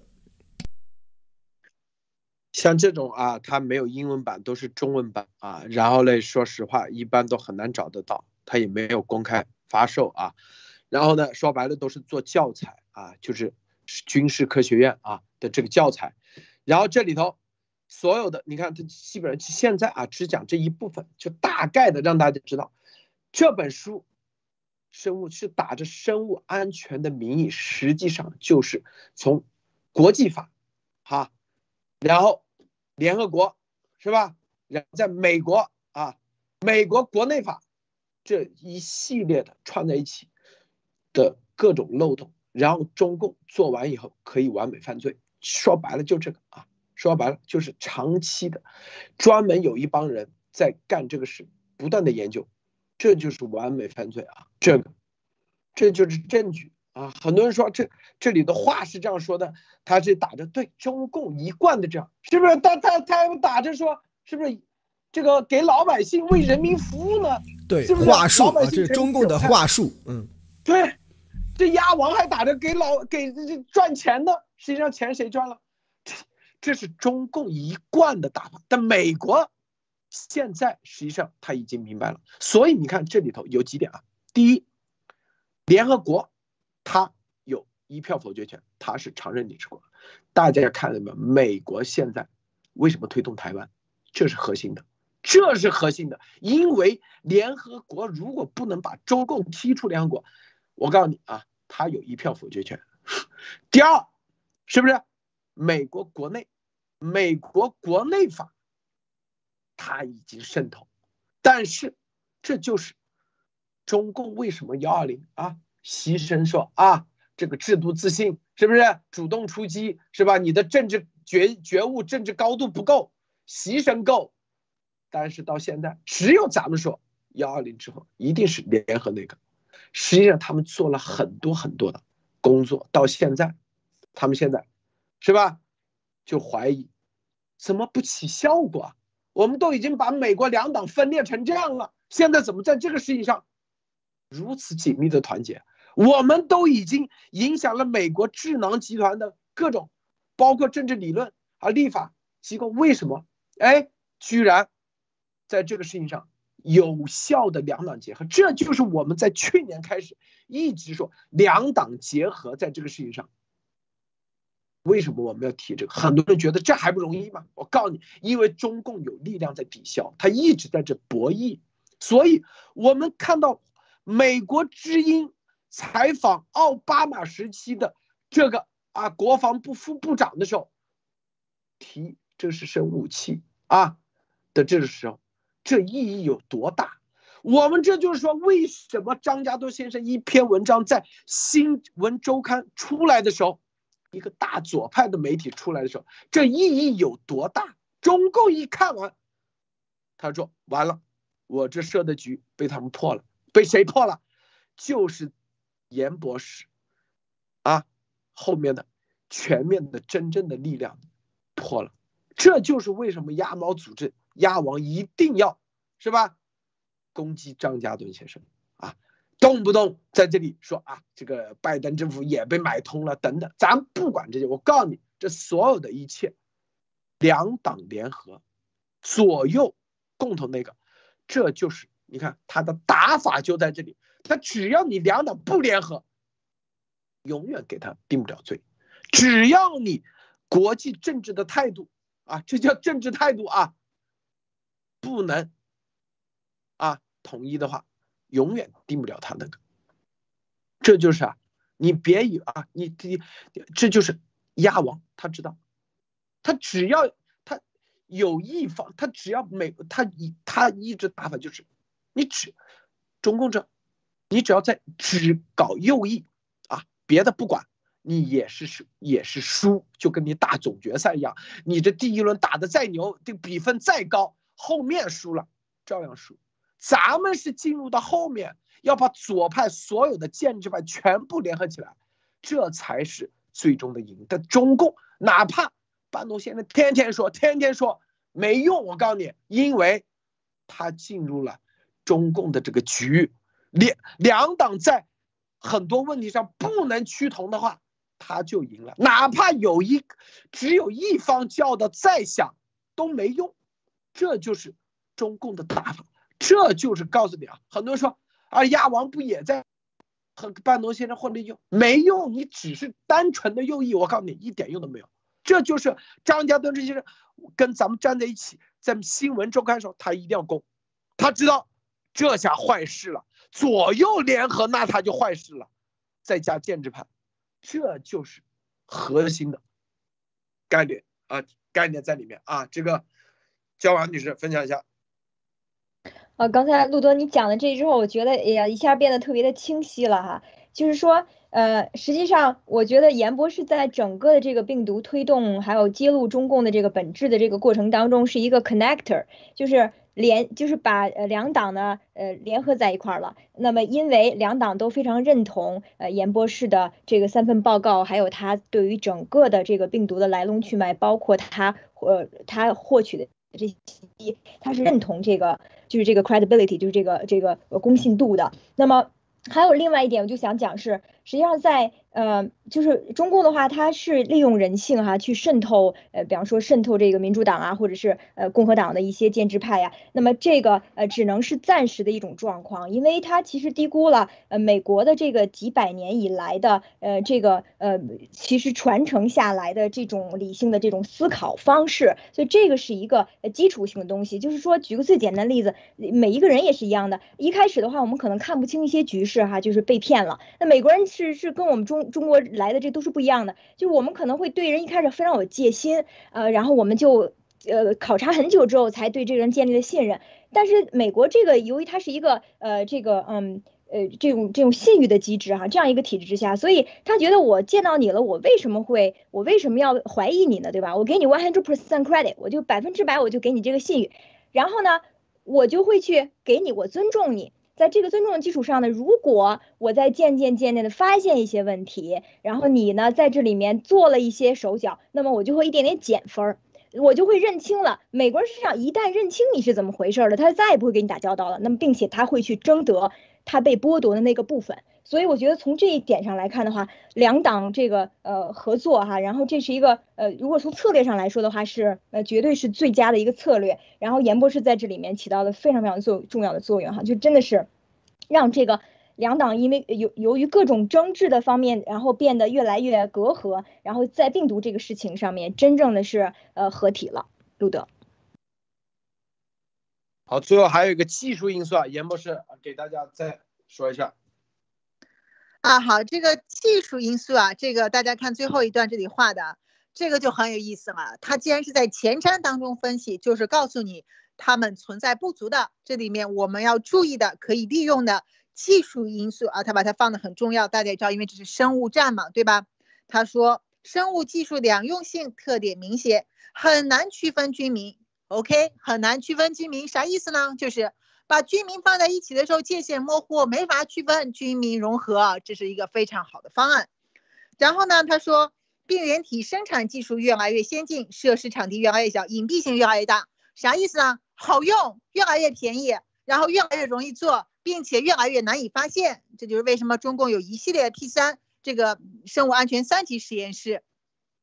像这种啊，它没有英文版，都是中文版啊。然后呢，说实话，一般都很难找得到，它也没有公开发售啊。然后呢，说白了都是做教材啊，就是军事科学院啊的这个教材。然后这里头。所有的，你看，它基本上现在啊，只讲这一部分，就大概的让大家知道，这本书，生物是打着生物安全的名义，实际上就是从国际法，哈，然后联合国是吧？然后在美国啊，美国国内法这一系列的串在一起的各种漏洞，然后中共做完以后可以完美犯罪，说白了就这个啊。说白了就是长期的，专门有一帮人在干这个事，不断的研究，这就是完美犯罪啊！这个，这就是证据啊！很多人说这这里的话是这样说的，他是打着对中共一贯的这样，是不是？他他他打着说，是不是这个给老百姓为人民服务呢？对，是不是？话术啊，这是中共的话术，嗯，对，这鸭王还打着给老给这赚钱呢，实际上钱谁赚了？这这是中共一贯的打法，但美国现在实际上他已经明白了，所以你看这里头有几点啊。第一，联合国它有一票否决权，它是常任理事国。大家看到没有？美国现在为什么推动台湾？这是核心的，这是核心的，因为联合国如果不能把中共踢出联合国，我告诉你啊，他有一票否决权。第二，是不是？美国国内，美国国内法，它已经渗透，但是这就是中共为什么幺二零啊牺牲说啊这个制度自信是不是主动出击是吧？你的政治觉觉悟、政治高度不够，牺牲够，但是到现在只有咱们说幺二零之后一定是联合那个，实际上他们做了很多很多的工作，到现在他们现在。是吧？就怀疑，怎么不起效果啊？我们都已经把美国两党分裂成这样了，现在怎么在这个事情上如此紧密的团结？我们都已经影响了美国智囊集团的各种，包括政治理论啊、立法机构，为什么？哎，居然在这个事情上有效的两党结合，这就是我们在去年开始一直说两党结合，在这个事情上。为什么我们要提这个？很多人觉得这还不容易吗？我告诉你，因为中共有力量在抵消，他一直在这博弈。所以，我们看到美国之音采访奥巴马时期的这个啊国防部副部长的时候，提这是生物武器啊的这个时候，这意义有多大？我们这就是说，为什么张家多先生一篇文章在《新闻周刊》出来的时候？一个大左派的媒体出来的时候，这意义有多大？中共一看完，他说：“完了，我这设的局被他们破了，被谁破了？就是严博士啊，后面的全面的真正的力量破了。这就是为什么鸭毛组织鸭王一定要是吧，攻击张家墩先生啊。”动不动在这里说啊，这个拜登政府也被买通了，等等，咱不管这些。我告诉你，这所有的一切，两党联合，左右共同那个，这就是你看他的打法就在这里。他只要你两党不联合，永远给他定不了罪。只要你国际政治的态度啊，这叫政治态度啊，不能啊统一的话，永远定不了他那个。这就是啊，你别以啊，你你这就是鸭王，他知道，他只要他有一方，他只要每他一他一直打法就是，你只中共这，你只要在只搞右翼啊，别的不管。你也是输，也是输，就跟你打总决赛一样。你这第一轮打的再牛，这比分再高，后面输了照样输。咱们是进入到后面，要把左派所有的建制派全部联合起来，这才是最终的赢。但中共哪怕半农现在天天说，天天说没用，我告诉你，因为他进入了中共的这个局，两两党在很多问题上不能趋同的话。他就赢了，哪怕有一只有一方叫的再响都没用，这就是中共的打法，这就是告诉你啊，很多人说啊，鸭王不也在和半农先生混着用没用，你只是单纯的右翼，我告诉你一点用都没有。这就是张家墩这些人跟咱们站在一起，在新闻周刊时候，他一定要攻，他知道这下坏事了，左右联合那他就坏事了，再加建制派。这就是核心的概念啊，概念在里面啊。这个焦王女士分享一下。啊，刚才路德你讲的这之后，我觉得哎呀，一下变得特别的清晰了哈。就是说，呃，实际上我觉得严博士在整个的这个病毒推动还有揭露中共的这个本质的这个过程当中，是一个 connector，就是。联就是把呃两党呢呃联合在一块儿了。那么因为两党都非常认同呃严博士的这个三份报告，还有他对于整个的这个病毒的来龙去脉，包括他呃他获取的这些，他是认同这个就是这个 credibility，就是这个这个公信度的。那么还有另外一点，我就想讲是，实际上在。呃，就是中共的话，它是利用人性哈去渗透，呃，比方说渗透这个民主党啊，或者是呃共和党的一些建制派呀。那么这个呃只能是暂时的一种状况，因为它其实低估了呃美国的这个几百年以来的呃这个呃其实传承下来的这种理性的这种思考方式。所以这个是一个基础性的东西。就是说，举个最简单的例子，每一个人也是一样的。一开始的话，我们可能看不清一些局势哈，就是被骗了。那美国人是是跟我们中中国来的这都是不一样的，就是我们可能会对人一开始非常有戒心，呃，然后我们就呃考察很久之后才对这个人建立了信任。但是美国这个由于它是一个呃这个嗯呃这种这种信誉的机制哈，这样一个体制之下，所以他觉得我见到你了，我为什么会我为什么要怀疑你呢？对吧？我给你 one hundred percent credit，我就百分之百我就给你这个信誉，然后呢，我就会去给你，我尊重你。在这个尊重的基础上呢，如果我在渐渐渐渐的发现一些问题，然后你呢在这里面做了一些手脚，那么我就会一点点减分儿，我就会认清了。美国人市场一旦认清你是怎么回事了，他再也不会跟你打交道了。那么并且他会去争得他被剥夺的那个部分。所以我觉得从这一点上来看的话，两党这个呃合作哈，然后这是一个呃，如果从策略上来说的话，是呃绝对是最佳的一个策略。然后严博士在这里面起到了非常非常重重要的作用哈，就真的是让这个两党因为由由于各种争执的方面，然后变得越来越隔阂，然后在病毒这个事情上面真正的是呃合体了。路德，好，最后还有一个技术因素啊，严博士给大家再说一下。啊，好，这个技术因素啊，这个大家看最后一段这里画的，这个就很有意思了。它既然是在前瞻当中分析，就是告诉你他们存在不足的，这里面我们要注意的可以利用的技术因素啊，他把它放的很重要。大家也知道，因为这是生物战嘛，对吧？他说生物技术两用性特点明显，很难区分军民。OK，很难区分军民，啥意思呢？就是。把居民放在一起的时候，界限模糊，没法区分居民融合，这是一个非常好的方案。然后呢，他说病原体生产技术越来越先进，设施场地越来越小，隐蔽性越来越大，啥意思呢？好用，越来越便宜，然后越来越容易做，并且越来越难以发现。这就是为什么中共有一系列 P 三这个生物安全三级实验室，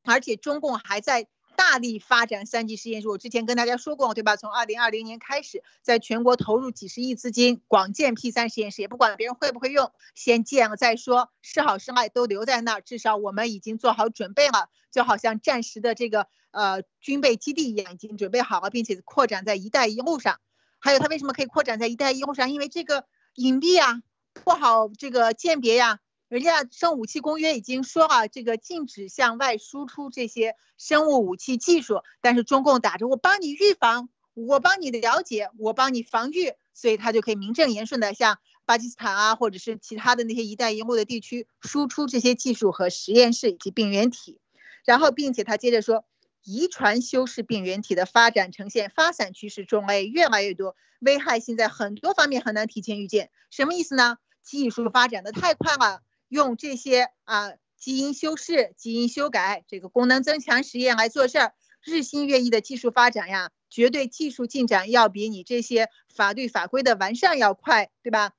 而且中共还在大力发展三级实验室。我之前跟大家说过，对吧？从二零二零年开始，在全国投入几十亿资金广建 P 三实验室，也不管别人会不会用，先建了再说，是好是坏都留在那儿，至少我们已经做好准备了，就好像战时的这个呃军备基地一样，已经准备好了，并且扩展在一带一路上。还有它为什么可以扩展在一带一路上？因为这个隐蔽啊，不好这个鉴别呀。人家生物武器公约已经说了，这个禁止向外输出这些生物武器技术，但是中共打着我帮你预防，我帮你了解，我帮你防御，所以他就可以名正言顺的向巴基斯坦啊，或者是其他的那些一带一路的地区输出这些技术和实验室以及病原体，然后并且他接着说，遗传修饰病原体的发展呈现发散趋势，种类越来越多，危害性在很多方面很难提前预见，什么意思呢？技术发展的太快了。用这些啊基因修饰、基因修改、这个功能增强实验来做事儿，日新月异的技术发展呀，绝对技术进展要比你这些法律法规的完善要快，对吧？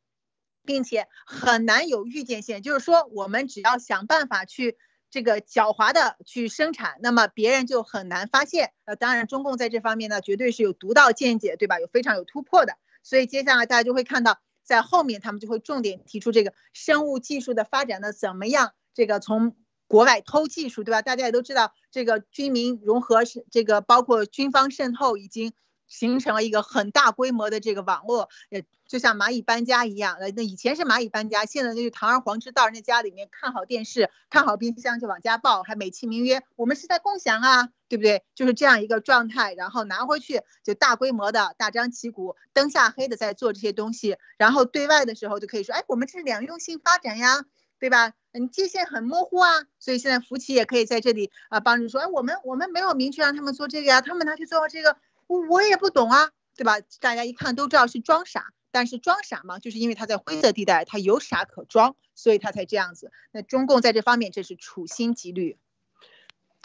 并且很难有预见性，就是说我们只要想办法去这个狡猾的去生产，那么别人就很难发现。呃，当然中共在这方面呢，绝对是有独到见解，对吧？有非常有突破的，所以接下来大家就会看到。在后面，他们就会重点提出这个生物技术的发展的怎么样？这个从国外偷技术，对吧？大家也都知道，这个军民融合是这个包括军方渗透已经。形成了一个很大规模的这个网络，也就像蚂蚁搬家一样。呃，那以前是蚂蚁搬家，现在就是堂而皇之到人家家里面看好电视、看好冰箱就往家抱，还美其名曰我们是在共享啊，对不对？就是这样一个状态，然后拿回去就大规模的大张旗鼓、灯下黑的在做这些东西，然后对外的时候就可以说，哎，我们这是两用性发展呀，对吧？嗯，界限很模糊啊，所以现在福奇也可以在这里啊帮助说，哎，我们我们没有明确让他们做这个呀，他们拿去做这个。我我也不懂啊，对吧？大家一看都知道是装傻，但是装傻嘛，就是因为他在灰色地带，他有傻可装，所以他才这样子。那中共在这方面这是处心积虑。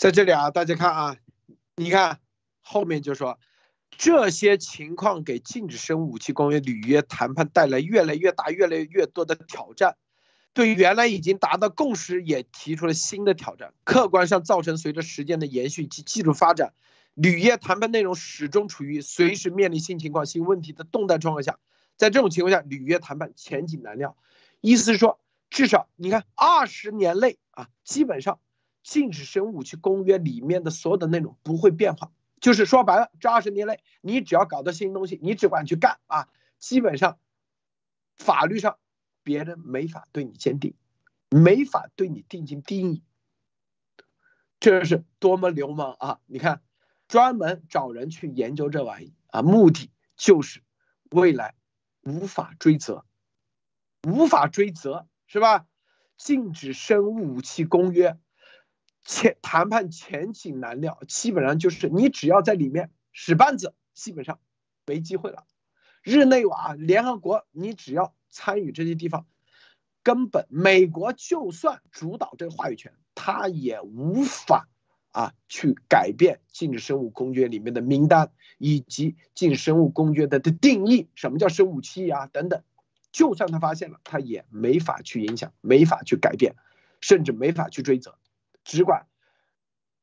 在这里啊，大家看啊，你看后面就说这些情况给禁止生物武器公约履约谈判带来越来越大、越来越多的挑战，对原来已经达到共识也提出了新的挑战，客观上造成随着时间的延续及技术发展。铝业谈判内容始终处于随时面临新情况、新问题的动态状况下，在这种情况下，铝业谈判前景难料。意思是说，至少你看二十年内啊，基本上禁止生物武器公约里面的所有的内容不会变化。就是说白了，这二十年内，你只要搞到新东西，你只管去干啊，基本上法律上别人没法对你鉴定，没法对你定性定义。这是多么流氓啊！你看。专门找人去研究这玩意啊，目的就是未来无法追责，无法追责是吧？禁止生物武器公约前谈判前景难料，基本上就是你只要在里面使绊子，基本上没机会了。日内瓦、联合国，你只要参与这些地方，根本美国就算主导这个话语权，他也无法。啊，去改变禁止生物公约里面的名单，以及禁止生物公约的的定义，什么叫生物器啊？等等，就算他发现了，他也没法去影响，没法去改变，甚至没法去追责，只管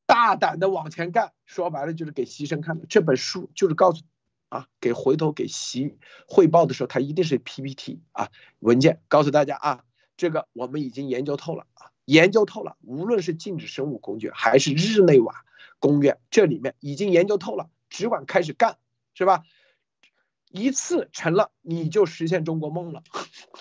大胆的往前干。说白了就是给习生看的。这本书就是告诉啊，给回头给习汇报的时候，他一定是 PPT 啊文件，告诉大家啊，这个我们已经研究透了啊。研究透了，无论是禁止生物工具还是日内瓦公约，这里面已经研究透了，只管开始干，是吧？一次成了，你就实现中国梦了，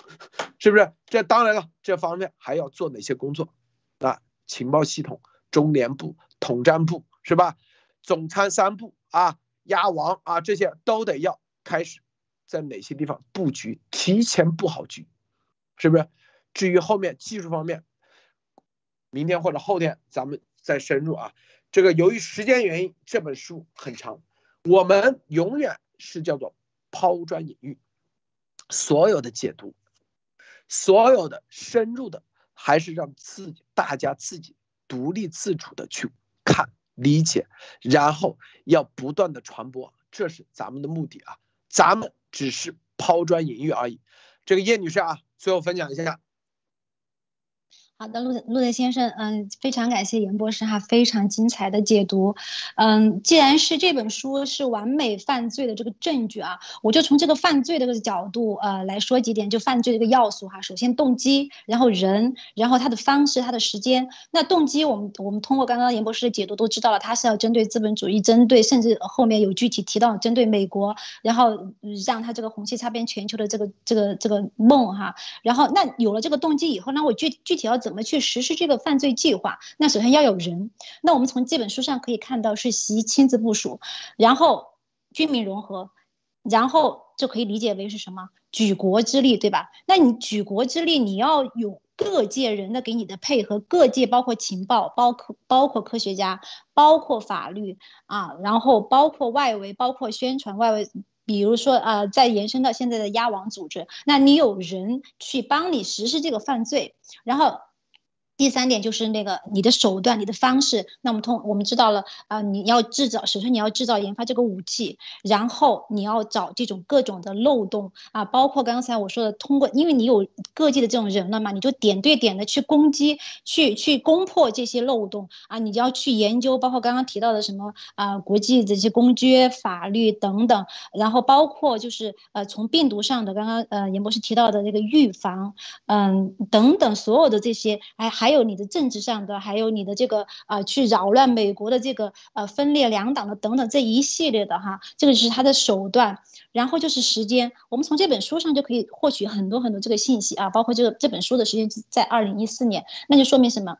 是不是？这当然了，这方面还要做哪些工作？啊，情报系统、中联部、统战部，是吧？总参三部啊，鸭王啊，这些都得要开始在哪些地方布局，提前布好局，是不是？至于后面技术方面，明天或者后天咱们再深入啊。这个由于时间原因，这本书很长，我们永远是叫做抛砖引玉，所有的解读，所有的深入的，还是让自己大家自己独立自主的去看理解，然后要不断的传播，这是咱们的目的啊。咱们只是抛砖引玉而已。这个叶女士啊，最后分享一下。好的，陆陆德先生，嗯，非常感谢严博士哈，非常精彩的解读。嗯，既然是这本书是完美犯罪的这个证据啊，我就从这个犯罪的这个角度呃来说几点，就犯罪这个要素哈。首先动机，然后人，然后他的方式，他的时间。那动机，我们我们通过刚刚严博士的解读都知道了，他是要针对资本主义，针对甚至后面有具体提到针对美国，然后让他这个红旗插遍全球的这个这个这个梦哈。然后那有了这个动机以后，那我具具体要怎怎么去实施这个犯罪计划？那首先要有人。那我们从这本书上可以看到，是习亲自部署，然后军民融合，然后就可以理解为是什么？举国之力，对吧？那你举国之力，你要有各界人的给你的配合，各界包括情报，包括包括科学家，包括法律啊，然后包括外围，包括宣传外围。比如说啊，再延伸到现在的鸭网组织，那你有人去帮你实施这个犯罪，然后。第三点就是那个你的手段、你的方式。那我们通我们知道了啊，你要制造，首先你要制造、研发这个武器，然后你要找这种各种的漏洞啊，包括刚才我说的，通过因为你有各地的这种人了嘛，你就点对点的去攻击、去去攻破这些漏洞啊，你就要去研究，包括刚刚提到的什么啊，国际这些公约、法律等等，然后包括就是呃，从病毒上的，刚刚呃严博士提到的那个预防，嗯，等等所有的这些，哎还。还有你的政治上的，还有你的这个啊，去扰乱美国的这个呃分裂两党的等等这一系列的哈，这个是他的手段。然后就是时间，我们从这本书上就可以获取很多很多这个信息啊，包括这个这本书的时间在二零一四年，那就说明什么？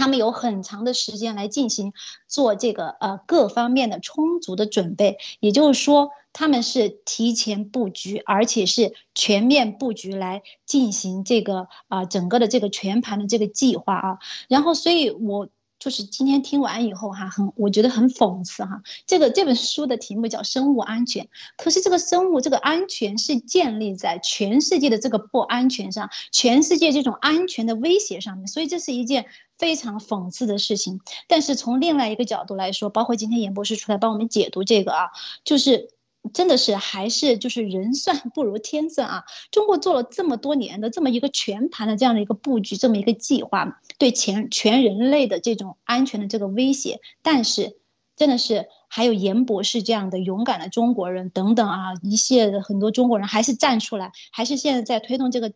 他们有很长的时间来进行做这个呃各方面的充足的准备，也就是说他们是提前布局，而且是全面布局来进行这个啊整个的这个全盘的这个计划啊。然后，所以我就是今天听完以后哈，很我觉得很讽刺哈。这个这本书的题目叫生物安全，可是这个生物这个安全是建立在全世界的这个不安全上，全世界这种安全的威胁上面，所以这是一件。非常讽刺的事情，但是从另外一个角度来说，包括今天严博士出来帮我们解读这个啊，就是真的是还是就是人算 不如天算啊。中国做了这么多年的这么一个全盘的这样的一个布局，这么一个计划，对全全人类的这种安全的这个威胁，但是真的是还有严博士这样的勇敢的中国人等等啊，一系列的很多中国人还是站出来，还是现在在推动这个。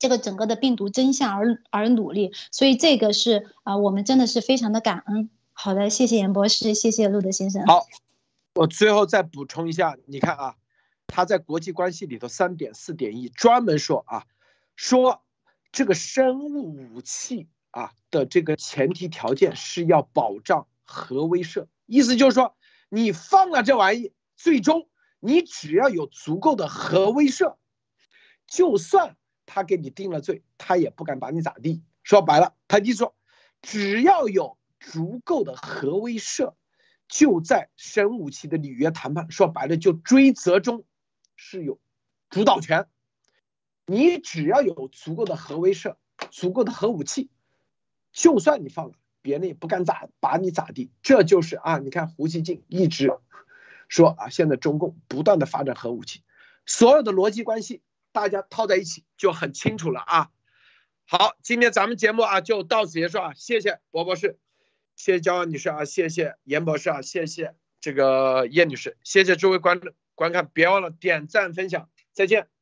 这个整个的病毒真相而而努力，所以这个是啊，我们真的是非常的感恩。好的，谢谢严博士，谢谢路德先生。好，我最后再补充一下，你看啊，他在国际关系里头三点四点一专门说啊，说这个生物武器啊的这个前提条件是要保障核威慑，意思就是说你放了这玩意，最终你只要有足够的核威慑，就算。他给你定了罪，他也不敢把你咋地。说白了，他就说，只要有足够的核威慑，就在生武器的履约谈判。说白了，就追责中是有主导权。你只要有足够的核威慑，足够的核武器，就算你放了，别人也不敢咋把你咋地。这就是啊，你看胡锡进一直说啊，现在中共不断的发展核武器，所有的逻辑关系。大家套在一起就很清楚了啊！好，今天咱们节目啊就到此结束啊！谢谢博博士，谢谢焦女士啊，谢谢严博士啊，谢谢这个叶女士，谢谢诸位观观看，别忘了点赞分享，再见。